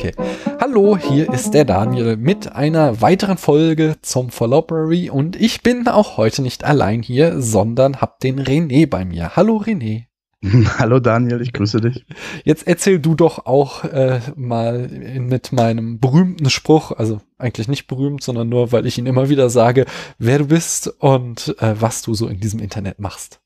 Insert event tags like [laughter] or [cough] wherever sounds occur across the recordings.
Okay. Hallo, hier ist der Daniel mit einer weiteren Folge zum Followberry und ich bin auch heute nicht allein hier, sondern hab den René bei mir. Hallo René. [laughs] Hallo Daniel, ich grüße dich. Jetzt erzähl du doch auch äh, mal mit meinem berühmten Spruch, also eigentlich nicht berühmt, sondern nur, weil ich ihn immer wieder sage, wer du bist und äh, was du so in diesem Internet machst.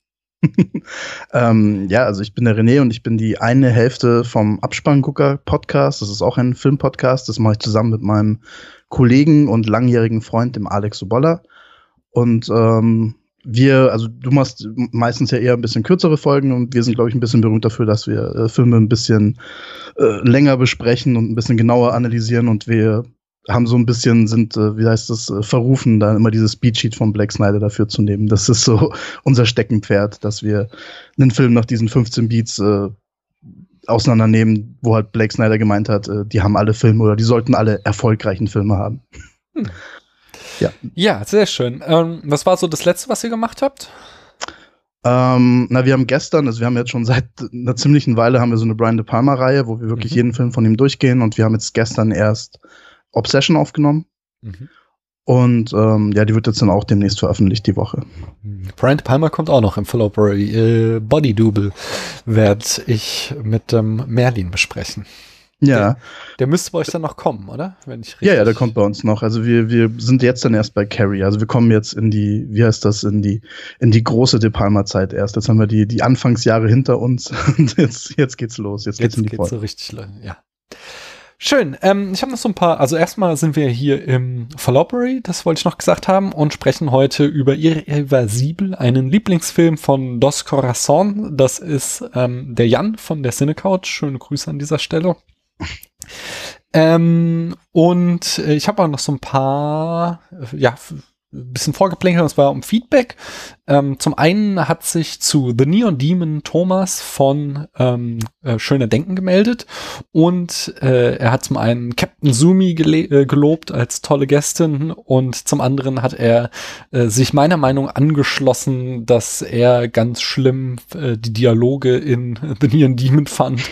[laughs] ähm, ja, also ich bin der René und ich bin die eine Hälfte vom Abspanngucker Podcast. Das ist auch ein Filmpodcast. Das mache ich zusammen mit meinem Kollegen und langjährigen Freund, dem Alex Sobolla. Und ähm, wir, also du machst meistens ja eher ein bisschen kürzere Folgen und wir sind, glaube ich, ein bisschen berühmt dafür, dass wir äh, Filme ein bisschen äh, länger besprechen und ein bisschen genauer analysieren und wir haben so ein bisschen, sind, äh, wie heißt das, äh, verrufen, da immer dieses Speedsheet von Black Snyder dafür zu nehmen. Das ist so [laughs] unser Steckenpferd, dass wir einen Film nach diesen 15 Beats äh, auseinandernehmen, wo halt Blake Snyder gemeint hat, äh, die haben alle Filme oder die sollten alle erfolgreichen Filme haben. Hm. Ja. ja, sehr schön. Ähm, was war so das letzte, was ihr gemacht habt? Ähm, na, wir haben gestern, also wir haben jetzt schon seit einer ziemlichen Weile haben wir so eine Brian De Palma Reihe, wo wir wirklich mhm. jeden Film von ihm durchgehen und wir haben jetzt gestern erst Obsession aufgenommen. Mhm. Und ähm, ja, die wird jetzt dann auch demnächst veröffentlicht, die Woche. Brian De Palma kommt auch noch im Followbury. Äh, Body Double werde ich mit ähm, Merlin besprechen. Ja. Der, der, müsste bei euch dann noch kommen, oder? Wenn ich richtig ja, ja, der kommt bei uns noch. Also wir, wir sind jetzt dann erst bei Carrie. Also wir kommen jetzt in die, wie heißt das, in die, in die große De Palma-Zeit erst. Jetzt haben wir die, die Anfangsjahre hinter uns [laughs] und jetzt, jetzt geht's los. Jetzt, jetzt geht's in die geht's so richtig, ja. Schön. Ähm, ich habe noch so ein paar, also erstmal sind wir hier im Fallopery, das wollte ich noch gesagt haben, und sprechen heute über Irreversibel, einen Lieblingsfilm von Dos Corazon. Das ist ähm, der Jan von der Cinecouch. Schöne Grüße an dieser Stelle. Ähm, und äh, ich habe auch noch so ein paar, äh, ja, bisschen vorgeplänkelt, und zwar um Feedback. Ähm, zum einen hat sich zu The Neon Demon Thomas von ähm, äh, Schöner Denken gemeldet und äh, er hat zum einen Captain Sumi äh, gelobt als tolle Gästin und zum anderen hat er äh, sich meiner Meinung angeschlossen, dass er ganz schlimm äh, die Dialoge in [laughs] The Neon Demon fand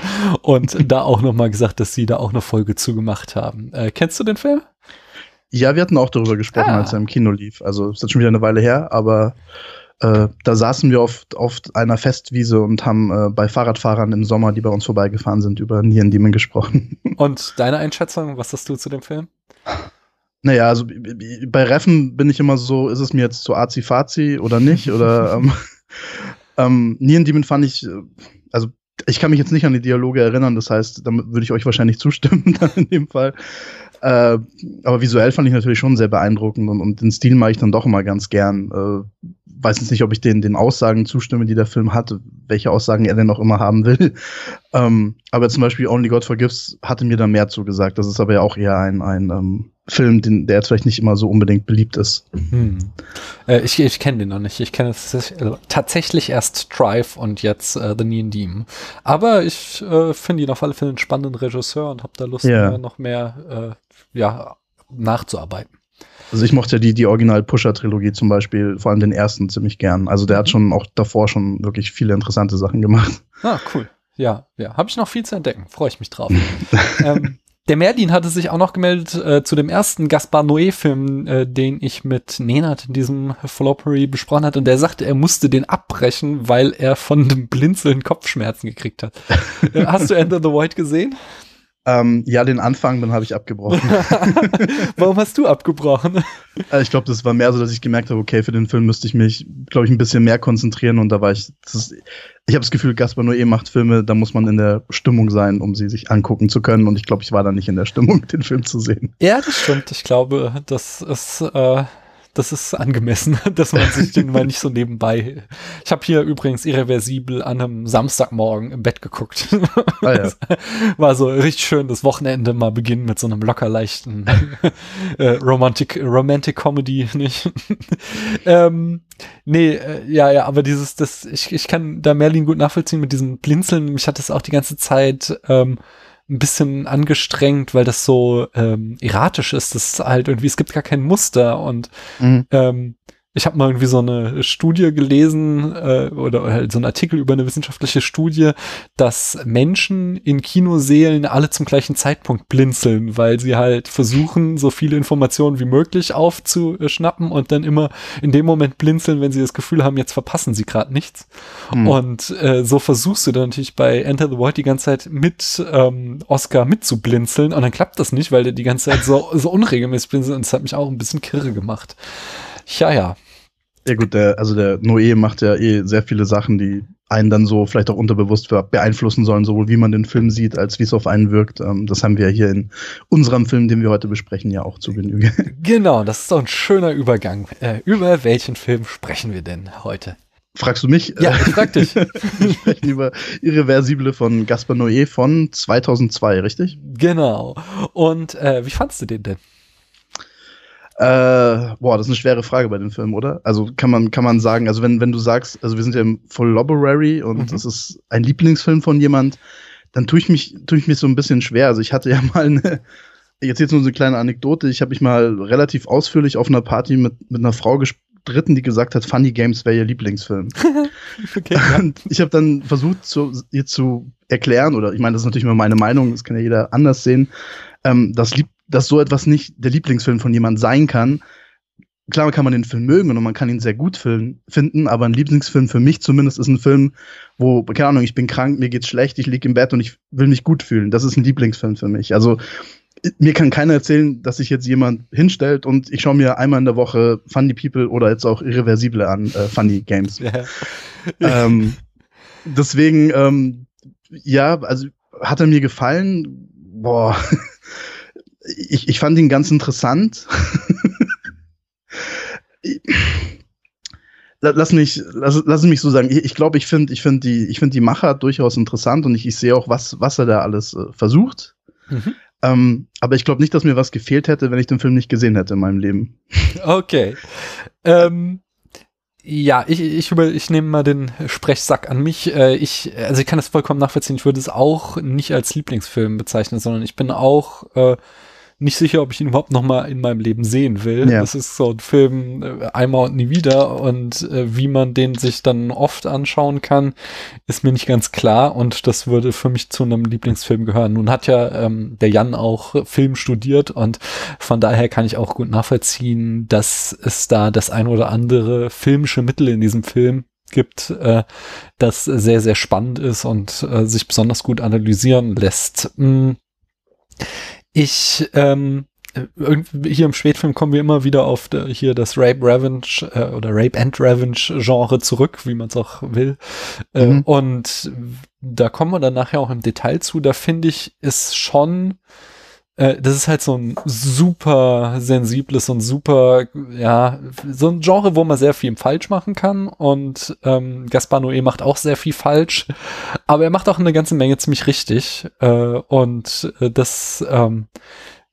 und da auch nochmal gesagt, dass sie da auch eine Folge zugemacht haben. Äh, kennst du den Film? Ja, wir hatten auch darüber gesprochen, ah. als er im Kino lief. Also ist jetzt schon wieder eine Weile her, aber äh, da saßen wir auf, auf einer Festwiese und haben äh, bei Fahrradfahrern im Sommer, die bei uns vorbeigefahren sind, über Demon gesprochen. [laughs] Und deine Einschätzung, was hast du zu dem Film? Naja, also bei Reffen bin ich immer so, ist es mir jetzt zu azi-fazi oder nicht? oder [laughs] ähm, ähm, Demon fand ich, äh, also ich kann mich jetzt nicht an die Dialoge erinnern, das heißt, damit würde ich euch wahrscheinlich zustimmen [laughs] dann in dem Fall. Äh, aber visuell fand ich natürlich schon sehr beeindruckend und, und den Stil mache ich dann doch immer ganz gern. Äh, weiß jetzt nicht, ob ich den, den Aussagen zustimme, die der Film hat, welche Aussagen er denn noch immer haben will. [laughs] Ähm, aber zum Beispiel Only God Forgives hatte mir da mehr zugesagt. Das ist aber ja auch eher ein, ein ähm, Film, den, der jetzt vielleicht nicht immer so unbedingt beliebt ist. Hm. Äh, ich ich kenne den noch nicht. Ich kenne äh, tatsächlich erst Drive und jetzt äh, The Neon Demon. Aber ich äh, finde ihn auf alle Fälle einen spannenden Regisseur und habe da Lust, ja. noch mehr äh, ja, nachzuarbeiten. Also ich mochte ja die, die Original-Pusher-Trilogie zum Beispiel, vor allem den ersten ziemlich gern. Also der mhm. hat schon auch davor schon wirklich viele interessante Sachen gemacht. Ah, cool. Ja, ja. Habe ich noch viel zu entdecken. Freue ich mich drauf. [laughs] ähm, der Merlin hatte sich auch noch gemeldet äh, zu dem ersten Gaspar Noé-Film, äh, den ich mit Nenad in diesem Floppery besprochen hatte. Und der sagte, er musste den abbrechen, weil er von dem Blinzeln Kopfschmerzen gekriegt hat. [laughs] Hast du Enter the Void gesehen? Ähm, ja, den Anfang, dann habe ich abgebrochen. [laughs] Warum hast du abgebrochen? Äh, ich glaube, das war mehr so, dass ich gemerkt habe, okay, für den Film müsste ich mich, glaube ich, ein bisschen mehr konzentrieren und da war ich, ist, ich habe das Gefühl, Gaspar Noé macht Filme, da muss man in der Stimmung sein, um sie sich angucken zu können und ich glaube, ich war da nicht in der Stimmung, [laughs] den Film zu sehen. Ja, das stimmt. Ich glaube, das ist äh, das ist angemessen, [laughs] dass man sich [laughs] den mal nicht so nebenbei. Ich habe hier übrigens irreversibel an einem Samstagmorgen im Bett geguckt. Ah, ja. [laughs] War so richtig schön das Wochenende mal beginnen mit so einem locker leichten äh, Romantic, Romantic Comedy, nicht? ähm, nee, äh, ja, ja, aber dieses, das, ich, ich kann da Merlin gut nachvollziehen mit diesem Blinzeln. Mich hat das auch die ganze Zeit ähm, ein bisschen angestrengt, weil das so ähm, erratisch ist. Das ist halt irgendwie, es gibt gar kein Muster und mhm. ähm, Ich habe mal irgendwie so eine Studie gelesen äh, oder halt so einen Artikel über eine wissenschaftliche Studie, dass Menschen in Kinoseelen alle zum gleichen Zeitpunkt blinzeln, weil sie halt versuchen, so viele Informationen wie möglich aufzuschnappen und dann immer in dem Moment blinzeln, wenn sie das Gefühl haben, jetzt verpassen sie gerade nichts. Mhm. Und äh, so versuchst du dann natürlich bei Enter the Void die ganze Zeit mit ähm, Oscar mitzublinzeln und dann klappt das nicht, weil der die ganze Zeit so, so unregelmäßig blinzelt und das hat mich auch ein bisschen kirre gemacht. Ja, ja. Ja gut, der, also der Noé macht ja eh sehr viele Sachen, die einen dann so vielleicht auch unterbewusst beeinflussen sollen, sowohl wie man den Film sieht, als wie es auf einen wirkt. Ähm, das haben wir hier in unserem Film, den wir heute besprechen, ja auch zu Genüge. [laughs] Genau, das ist doch ein schöner Übergang. Äh, über welchen Film sprechen wir denn heute? Fragst du mich? Ja, ich frag dich. [laughs] wir sprechen über Irreversible von Gaspar Noé von 2002, richtig? Genau. Und äh, wie fandst du den denn? Äh, boah, das ist eine schwere Frage bei dem Film, oder? Also kann man, kann man sagen, also wenn, wenn du sagst, also wir sind ja im Full Library und mhm. das ist ein Lieblingsfilm von jemand, dann tue ich mich, tue ich mich so ein bisschen schwer. Also ich hatte ja [laughs] mal eine, jetzt jetzt nur so eine kleine Anekdote, ich habe mich mal relativ ausführlich auf einer Party mit, mit einer Frau gestritten, die gesagt hat, Funny Games wäre ihr Lieblingsfilm. [laughs] okay. Und ich habe dann versucht, zu, ihr zu erklären, oder ich meine, das ist natürlich immer meine Meinung, das kann ja jeder anders sehen, ähm, dass lieb dass so etwas nicht der Lieblingsfilm von jemand sein kann. Klar kann man den Film mögen und man kann ihn sehr gut finden, aber ein Lieblingsfilm für mich zumindest ist ein Film, wo, keine Ahnung, ich bin krank, mir geht's schlecht, ich liege im Bett und ich will mich gut fühlen. Das ist ein Lieblingsfilm für mich. Also mir kann keiner erzählen, dass sich jetzt jemand hinstellt und ich schaue mir einmal in der Woche Funny People oder jetzt auch Irreversible an, äh, Funny Games. Ja. ähm, deswegen, ähm, ja, also hat er mir gefallen. Boah, ich, ich fand ihn ganz interessant. lass mich, lass, lass mich so sagen. Ich, glaube, ich finde, ich finde die, ich finde die Macher durchaus interessant und ich, ich sehe auch, was, was er da alles äh, versucht. Mhm. Ähm, aber ich glaube nicht, dass mir was gefehlt hätte, wenn ich den Film nicht gesehen hätte in meinem Leben. Okay. Ähm, ja, ich, ich, über, ich nehme mal den Sprechsack an mich. Äh, ich, also ich kann das vollkommen nachvollziehen. Ich würde es auch nicht als Lieblingsfilm bezeichnen, sondern ich bin auch äh, nicht sicher, ob ich ihn überhaupt noch mal in meinem Leben sehen will. Ja. Das ist so ein Film äh, einmal und nie wieder und äh, wie man den sich dann oft anschauen kann, ist mir nicht ganz klar und das würde für mich zu einem Lieblingsfilm gehören. Nun hat ja ähm, der Jan auch Film studiert und von daher kann ich auch gut nachvollziehen, dass es da das ein oder andere filmische Mittel in diesem Film gibt, äh, das sehr, sehr spannend ist und äh, sich besonders gut analysieren lässt. Hm ich, ähm, hier im Spätfilm kommen wir immer wieder auf der, hier das Rape Revenge äh, oder Rape and Revenge Genre zurück, wie man es auch will. Äh, mhm. und da kommen wir dann nachher auch im Detail zu. Da finde ich, ist schon äh, das ist halt so ein super sensibles und super, ja, so ein Genre, wo man sehr viel falsch machen kann. Und ähm, Gaspar Noé macht auch sehr viel falsch, aber er macht auch eine ganze Menge ziemlich richtig. Äh, und äh, das, ähm,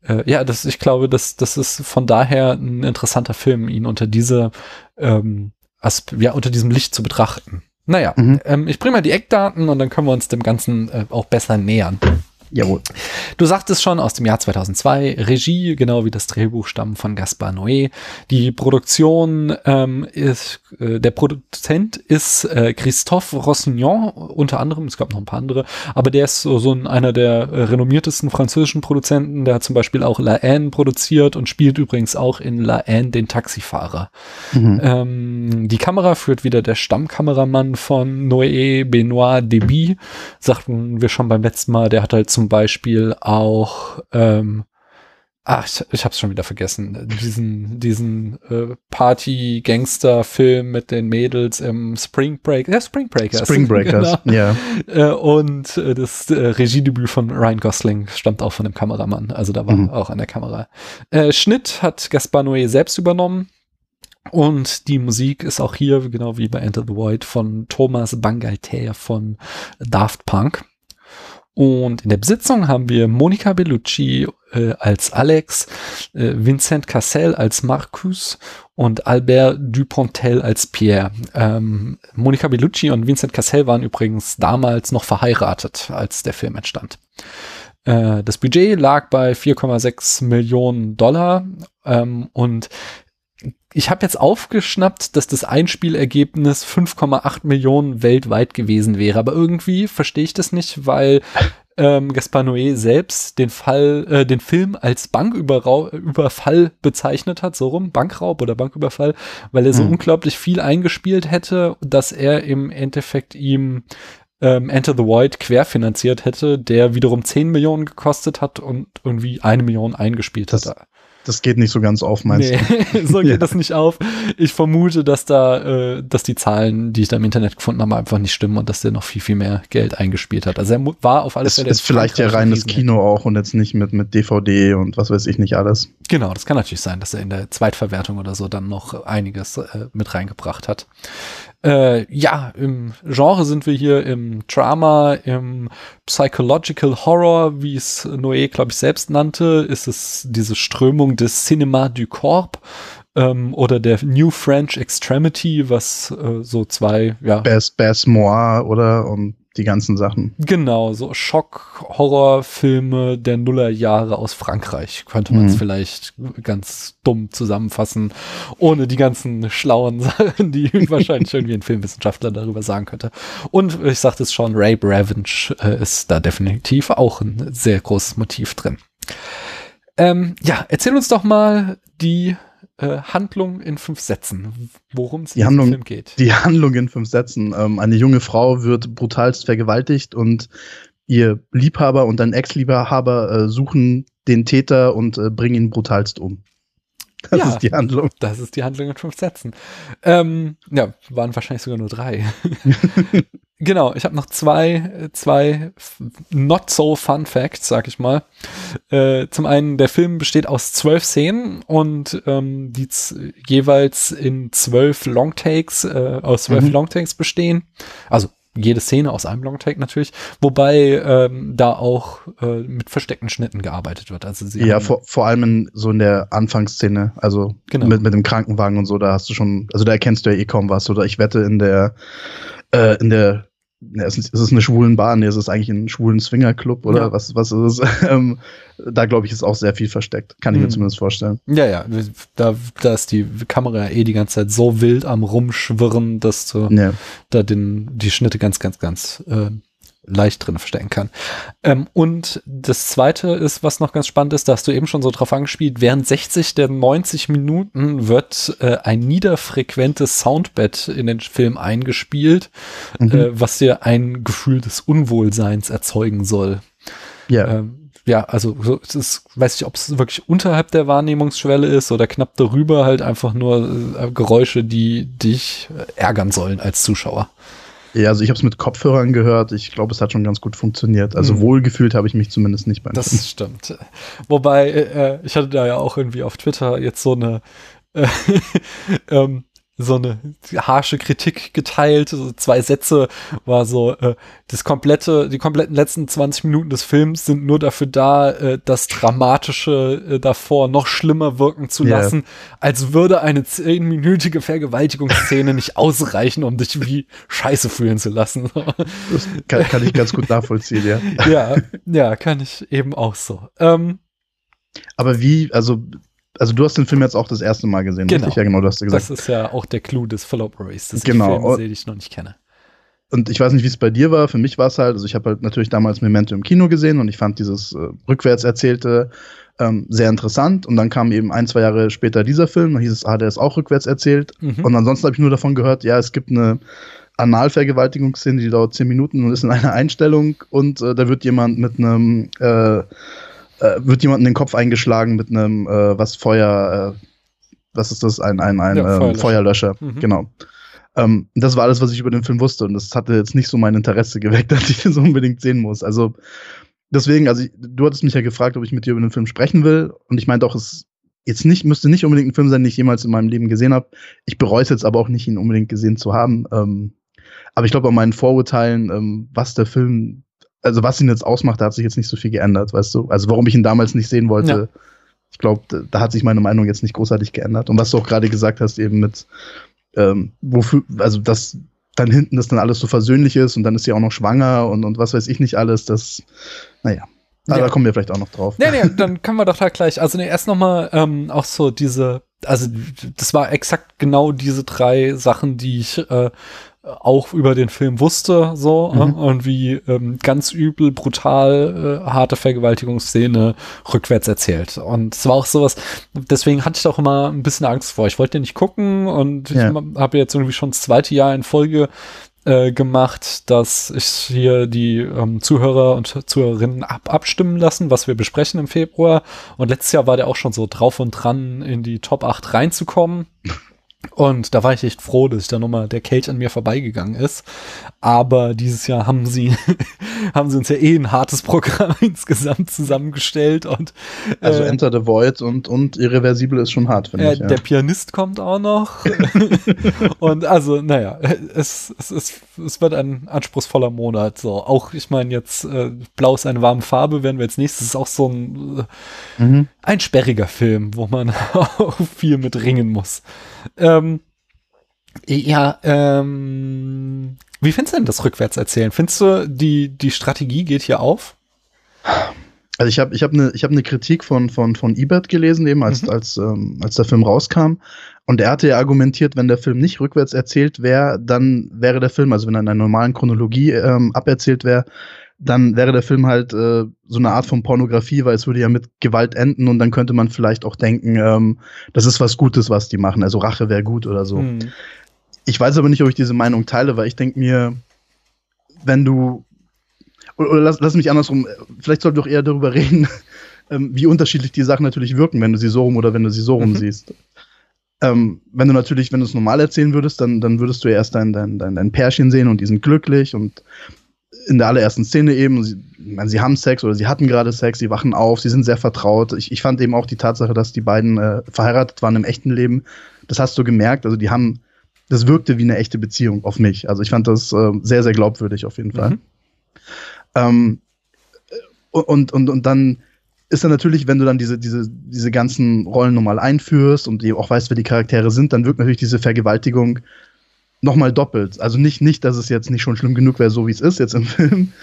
äh, ja, das, ich glaube, das, das ist von daher ein interessanter Film, ihn unter diese, ähm, Asp ja, unter diesem Licht zu betrachten. Naja, mhm. ähm, ich bringe mal die Eckdaten und dann können wir uns dem Ganzen äh, auch besser nähern. Jawohl. Du sagtest schon aus dem Jahr 2002, Regie, genau wie das Drehbuch stammen von Gaspar Noé. Die Produktion ähm, ist, äh, der Produzent ist äh, Christophe Rossignon, unter anderem, es gab noch ein paar andere, aber der ist so, so ein, einer der äh, renommiertesten französischen Produzenten, der hat zum Beispiel auch La Haine produziert und spielt übrigens auch in La Haine den Taxifahrer. Mhm. Ähm, die Kamera führt wieder der Stammkameramann von Noé, Benoit Deby, sagten wir schon beim letzten Mal, der hat halt zum Beispiel auch, ähm, ach, ich, ich hab's schon wieder vergessen, diesen, diesen äh, Party-Gangster-Film mit den Mädels im Spring Break, ja, Spring Breakers. Spring Breakers, genau. ja. [laughs] Äh, und äh, das äh, Regiedebüt von Ryan Gosling stammt auch von dem Kameramann, also da war mhm. auch an der Kamera. Äh, Schnitt hat Gaspar Noé selbst übernommen. Und die Musik ist auch hier, genau wie bei Enter the Void, von Thomas Bangalter von Daft Punk. Und in der Besitzung haben wir Monica Bellucci äh, als Alex, äh, Vincent Cassel als Marcus und Albert Dupontel als Pierre. Ähm, Monica Bellucci und Vincent Cassel waren übrigens damals noch verheiratet, als der Film entstand. Äh, das Budget lag bei 4,6 Millionen Dollar ähm, und ich habe jetzt aufgeschnappt, dass das Einspielergebnis 5,8 Millionen weltweit gewesen wäre, aber irgendwie verstehe ich das nicht, weil ähm, Gaspar Noé selbst den Fall, äh, den Film als Banküberfall bezeichnet hat, so rum, Bankraub oder Banküberfall, weil er so mhm. unglaublich viel eingespielt hätte, dass er im Endeffekt ihm ähm, Enter the Void querfinanziert hätte, der wiederum 10 Millionen gekostet hat und irgendwie eine Million eingespielt das, hat das geht nicht so ganz auf, meinst nee, du? [laughs] so geht ja. das nicht auf. Ich vermute, dass da, äh, dass die Zahlen, die ich da im Internet gefunden habe, einfach nicht stimmen und dass der noch viel, viel mehr Geld eingespielt hat. Also er war auf alles Fälle. Ist vielleicht ja reines Kino auch und jetzt nicht mit, mit DVD und was weiß ich nicht alles. Genau, das kann natürlich sein, dass er in der Zweitverwertung oder so dann noch einiges äh, mit reingebracht hat. Äh, ja, im Genre sind wir hier im Drama, im Psychological Horror, wie es Noé, glaube ich, selbst nannte, ist es diese Strömung des Cinema du Corps ähm, oder der New French Extremity, was äh, so zwei, ja. Bas, Bas Moir oder und die ganzen Sachen. Genau, so Schock-Horrorfilme der Nullerjahre aus Frankreich, könnte man es mhm. vielleicht ganz dumm zusammenfassen, ohne die ganzen schlauen [laughs] Sachen, die [laughs] wahrscheinlich irgendwie ein Filmwissenschaftler darüber sagen könnte. Und ich sagte es schon, Rape Revenge äh, ist da definitiv auch ein sehr großes Motiv drin. Ähm, ja, erzähl uns doch mal die äh, Handlung in fünf Sätzen, worum es in diesem Film geht. Die Handlung in fünf Sätzen. Ähm, eine junge Frau wird brutalst vergewaltigt und ihr Liebhaber und ein Ex-Liebhaber äh, suchen den Täter und äh, bringen ihn brutalst um. Das ja, ist die Handlung. Das ist die Handlung in fünf Sätzen. Ähm, ja, waren wahrscheinlich sogar nur drei. [laughs] genau, ich habe noch zwei, zwei not so fun Facts, sag ich mal. Äh, zum einen, der Film besteht aus zwölf Szenen und ähm, die jeweils in zwölf Longtakes, äh, aus zwölf mhm. Longtakes bestehen. Also jede Szene aus einem Longtake natürlich, wobei ähm, da auch äh, mit versteckten Schnitten gearbeitet wird. Also sie ja, vor, vor allem in, so in der Anfangsszene, also genau. mit, mit dem Krankenwagen und so, da hast du schon, also da erkennst du ja eh kaum was. Oder ich wette in der äh, in der ja, es ist, es eine schwulen Bahn, nee, es ist eigentlich ein schwulen Swingerclub oder ja. was, was ist es? [laughs] Ähm, da glaube ich, ist auch sehr viel versteckt. Kann ich mhm. mir zumindest vorstellen. Ja, ja, da, da ist die Kamera eh die ganze Zeit so wild am Rumschwirren, dass du ja. da den, die Schnitte ganz, ganz, ganz äh, leicht drin verstecken kann. Ähm, und das zweite ist, was noch ganz spannend ist, da hast du eben schon so drauf angespielt, während 60 der 90 Minuten wird äh, ein niederfrequentes Soundbed in den Film eingespielt, mhm. äh, was dir ein Gefühl des Unwohlseins erzeugen soll. Ja. Ähm, ja, also so, es ist, weiß ich, ob es wirklich unterhalb der Wahrnehmungsschwelle ist oder knapp darüber, halt einfach nur äh, Geräusche, die dich äh, ärgern sollen als Zuschauer. Ja, also ich habe es mit Kopfhörern gehört. Ich glaube, es hat schon ganz gut funktioniert. Also mhm. wohlgefühlt habe ich mich zumindest nicht beim Das Film. stimmt. Wobei, äh, ich hatte da ja auch irgendwie auf Twitter jetzt so eine äh, [laughs] ähm, so eine harsche Kritik geteilt. So zwei Sätze war so, äh, das komplette, die kompletten letzten 20 Minuten des Films sind nur dafür da, äh, das Dramatische äh, davor noch schlimmer wirken zu yeah. lassen, als würde eine zehnminütige Vergewaltigungsszene nicht ausreichen, um dich wie scheiße fühlen zu lassen. [laughs] das kann, kann ich ganz gut nachvollziehen, ja. ja, ja, kann ich eben auch so. Ähm, aber wie, also also du hast den Film jetzt auch das erste Mal gesehen, genau. richtig? Ja, genau, du hast gesagt. Das ist ja auch der Clou des Follow Race, dass genau. ich Filme sehe, die ich noch nicht kenne. Und ich weiß nicht, wie es bei dir war. Für mich war es halt, also ich habe halt natürlich damals Memento im Kino gesehen und ich fand dieses äh, rückwärts erzählte ähm, sehr interessant. Und dann kam eben ein, zwei Jahre später dieser Film, dann hieß es, ah, der ist auch rückwärts erzählt. Mhm. Und ansonsten habe ich nur davon gehört, ja, es gibt eine Analvergewaltigungsszene, die dauert zehn Minuten und ist in einer Einstellung und äh, da wird jemand mit einem äh, äh, wird jemand in den Kopf eingeschlagen mit einem, äh, was Feuer, äh, was ist das? Ein, ein, ein ja, ähm, Feuerlöscher. Feuerlöscher. Mhm. Genau. Ähm, das war alles, was ich über den Film wusste und das hatte jetzt nicht so mein Interesse geweckt, [laughs] dass ich so unbedingt sehen muss. Also deswegen, also ich, du hattest mich ja gefragt, ob ich mit dir über den Film sprechen will und ich meinte auch, es jetzt nicht, müsste nicht unbedingt ein Film sein, den ich jemals in meinem Leben gesehen habe. Ich bereue es jetzt aber auch nicht, ihn unbedingt gesehen zu haben. Ähm, aber ich glaube, an meinen Vorurteilen, ähm, was der Film also was ihn jetzt ausmacht, da hat sich jetzt nicht so viel geändert, weißt du? Also warum ich ihn damals nicht sehen wollte, ja. ich glaube, da, da, hat sich meine Meinung jetzt nicht großartig geändert. Und was du auch gerade gesagt hast, eben mit, ähm, wofür, also dass dann hinten das dann alles so versöhnlich ist und dann ist sie auch noch schwanger und, und was weiß ich nicht alles, das, naja. Ja. Da kommen wir vielleicht auch noch drauf. Nee, nee, dann können wir doch da gleich, also nee, erst nochmal ähm, auch so diese also das war exakt genau diese drei Sachen, die ich äh, auch über den Film wusste, so mhm. äh, und wie ähm, ganz übel, brutal, äh, harte Vergewaltigungsszene rückwärts erzählt. Und es war auch sowas, deswegen hatte ich da auch immer ein bisschen Angst vor. Ich wollte den nicht gucken und ja. ich habe jetzt irgendwie schon das zweite Jahr in Folge äh, gemacht, dass ich hier die ähm, Zuhörer und Zuhörerinnen ab abstimmen lassen, was wir besprechen im Februar. Und letztes Jahr war der auch schon so drauf und dran, in die Top 8 reinzukommen. [laughs] Und da war ich echt froh, dass da nochmal der Kelch an mir vorbeigegangen ist. Aber dieses Jahr haben sie, [laughs] haben sie uns ja eh ein hartes Programm [laughs] insgesamt zusammengestellt und also äh, Enter the Void und und irreversibel ist schon hart, finde äh, ich. Ja. Der Pianist kommt auch noch [laughs] und also naja, es, es, es, es wird ein anspruchsvoller Monat. So auch, ich meine jetzt äh, Blau ist eine warme Farbe, werden wir jetzt nächstes ist auch so ein mhm. ein sperriger Film, wo man auch viel mit ringen muss. Ähm, ja, ähm, wie findest du denn das Rückwärtserzählen? Findest du, die, die Strategie geht hier auf? Also ich habe ich hab eine hab ne Kritik von, von, von Ebert gelesen, eben als, mhm. als, ähm, als der Film rauskam. Und er hatte ja argumentiert, wenn der Film nicht rückwärts erzählt wäre, dann wäre der Film, also wenn er in einer normalen Chronologie ähm, aberzählt wäre, dann wäre der Film halt äh, so eine Art von Pornografie, weil es würde ja mit Gewalt enden und dann könnte man vielleicht auch denken, ähm, das ist was Gutes, was die machen. Also Rache wäre gut oder so. Mhm. Ich weiß aber nicht, ob ich diese Meinung teile, weil ich denke mir, wenn du oder, oder lass, lass mich andersrum, vielleicht sollten wir doch eher darüber [laughs] reden, ähm, wie unterschiedlich die Sachen natürlich wirken, wenn du sie so rum oder wenn du sie so rum mhm. siehst. Ähm, wenn du natürlich, wenn du es normal erzählen würdest, dann, dann würdest du ja erst dein, dein, dein, dein Pärchen sehen und die sind glücklich und in der allerersten Szene eben, sie, meine, sie haben Sex oder sie hatten gerade Sex, sie wachen auf, sie sind sehr vertraut. Ich, ich fand eben auch die Tatsache, dass die beiden äh, verheiratet waren im echten Leben, das hast du gemerkt. Also die haben das wirkte wie eine echte Beziehung auf mich. Also ich fand das äh, sehr, sehr glaubwürdig auf jeden Fall. Mhm. Ähm, und, und, und dann ist dann natürlich, wenn du dann diese, diese, diese ganzen Rollen nochmal einführst und auch weißt, wer die Charaktere sind, dann wirkt natürlich diese Vergewaltigung nochmal doppelt. Also nicht, nicht, dass es jetzt nicht schon schlimm genug wäre, so wie es ist jetzt im [laughs] Film.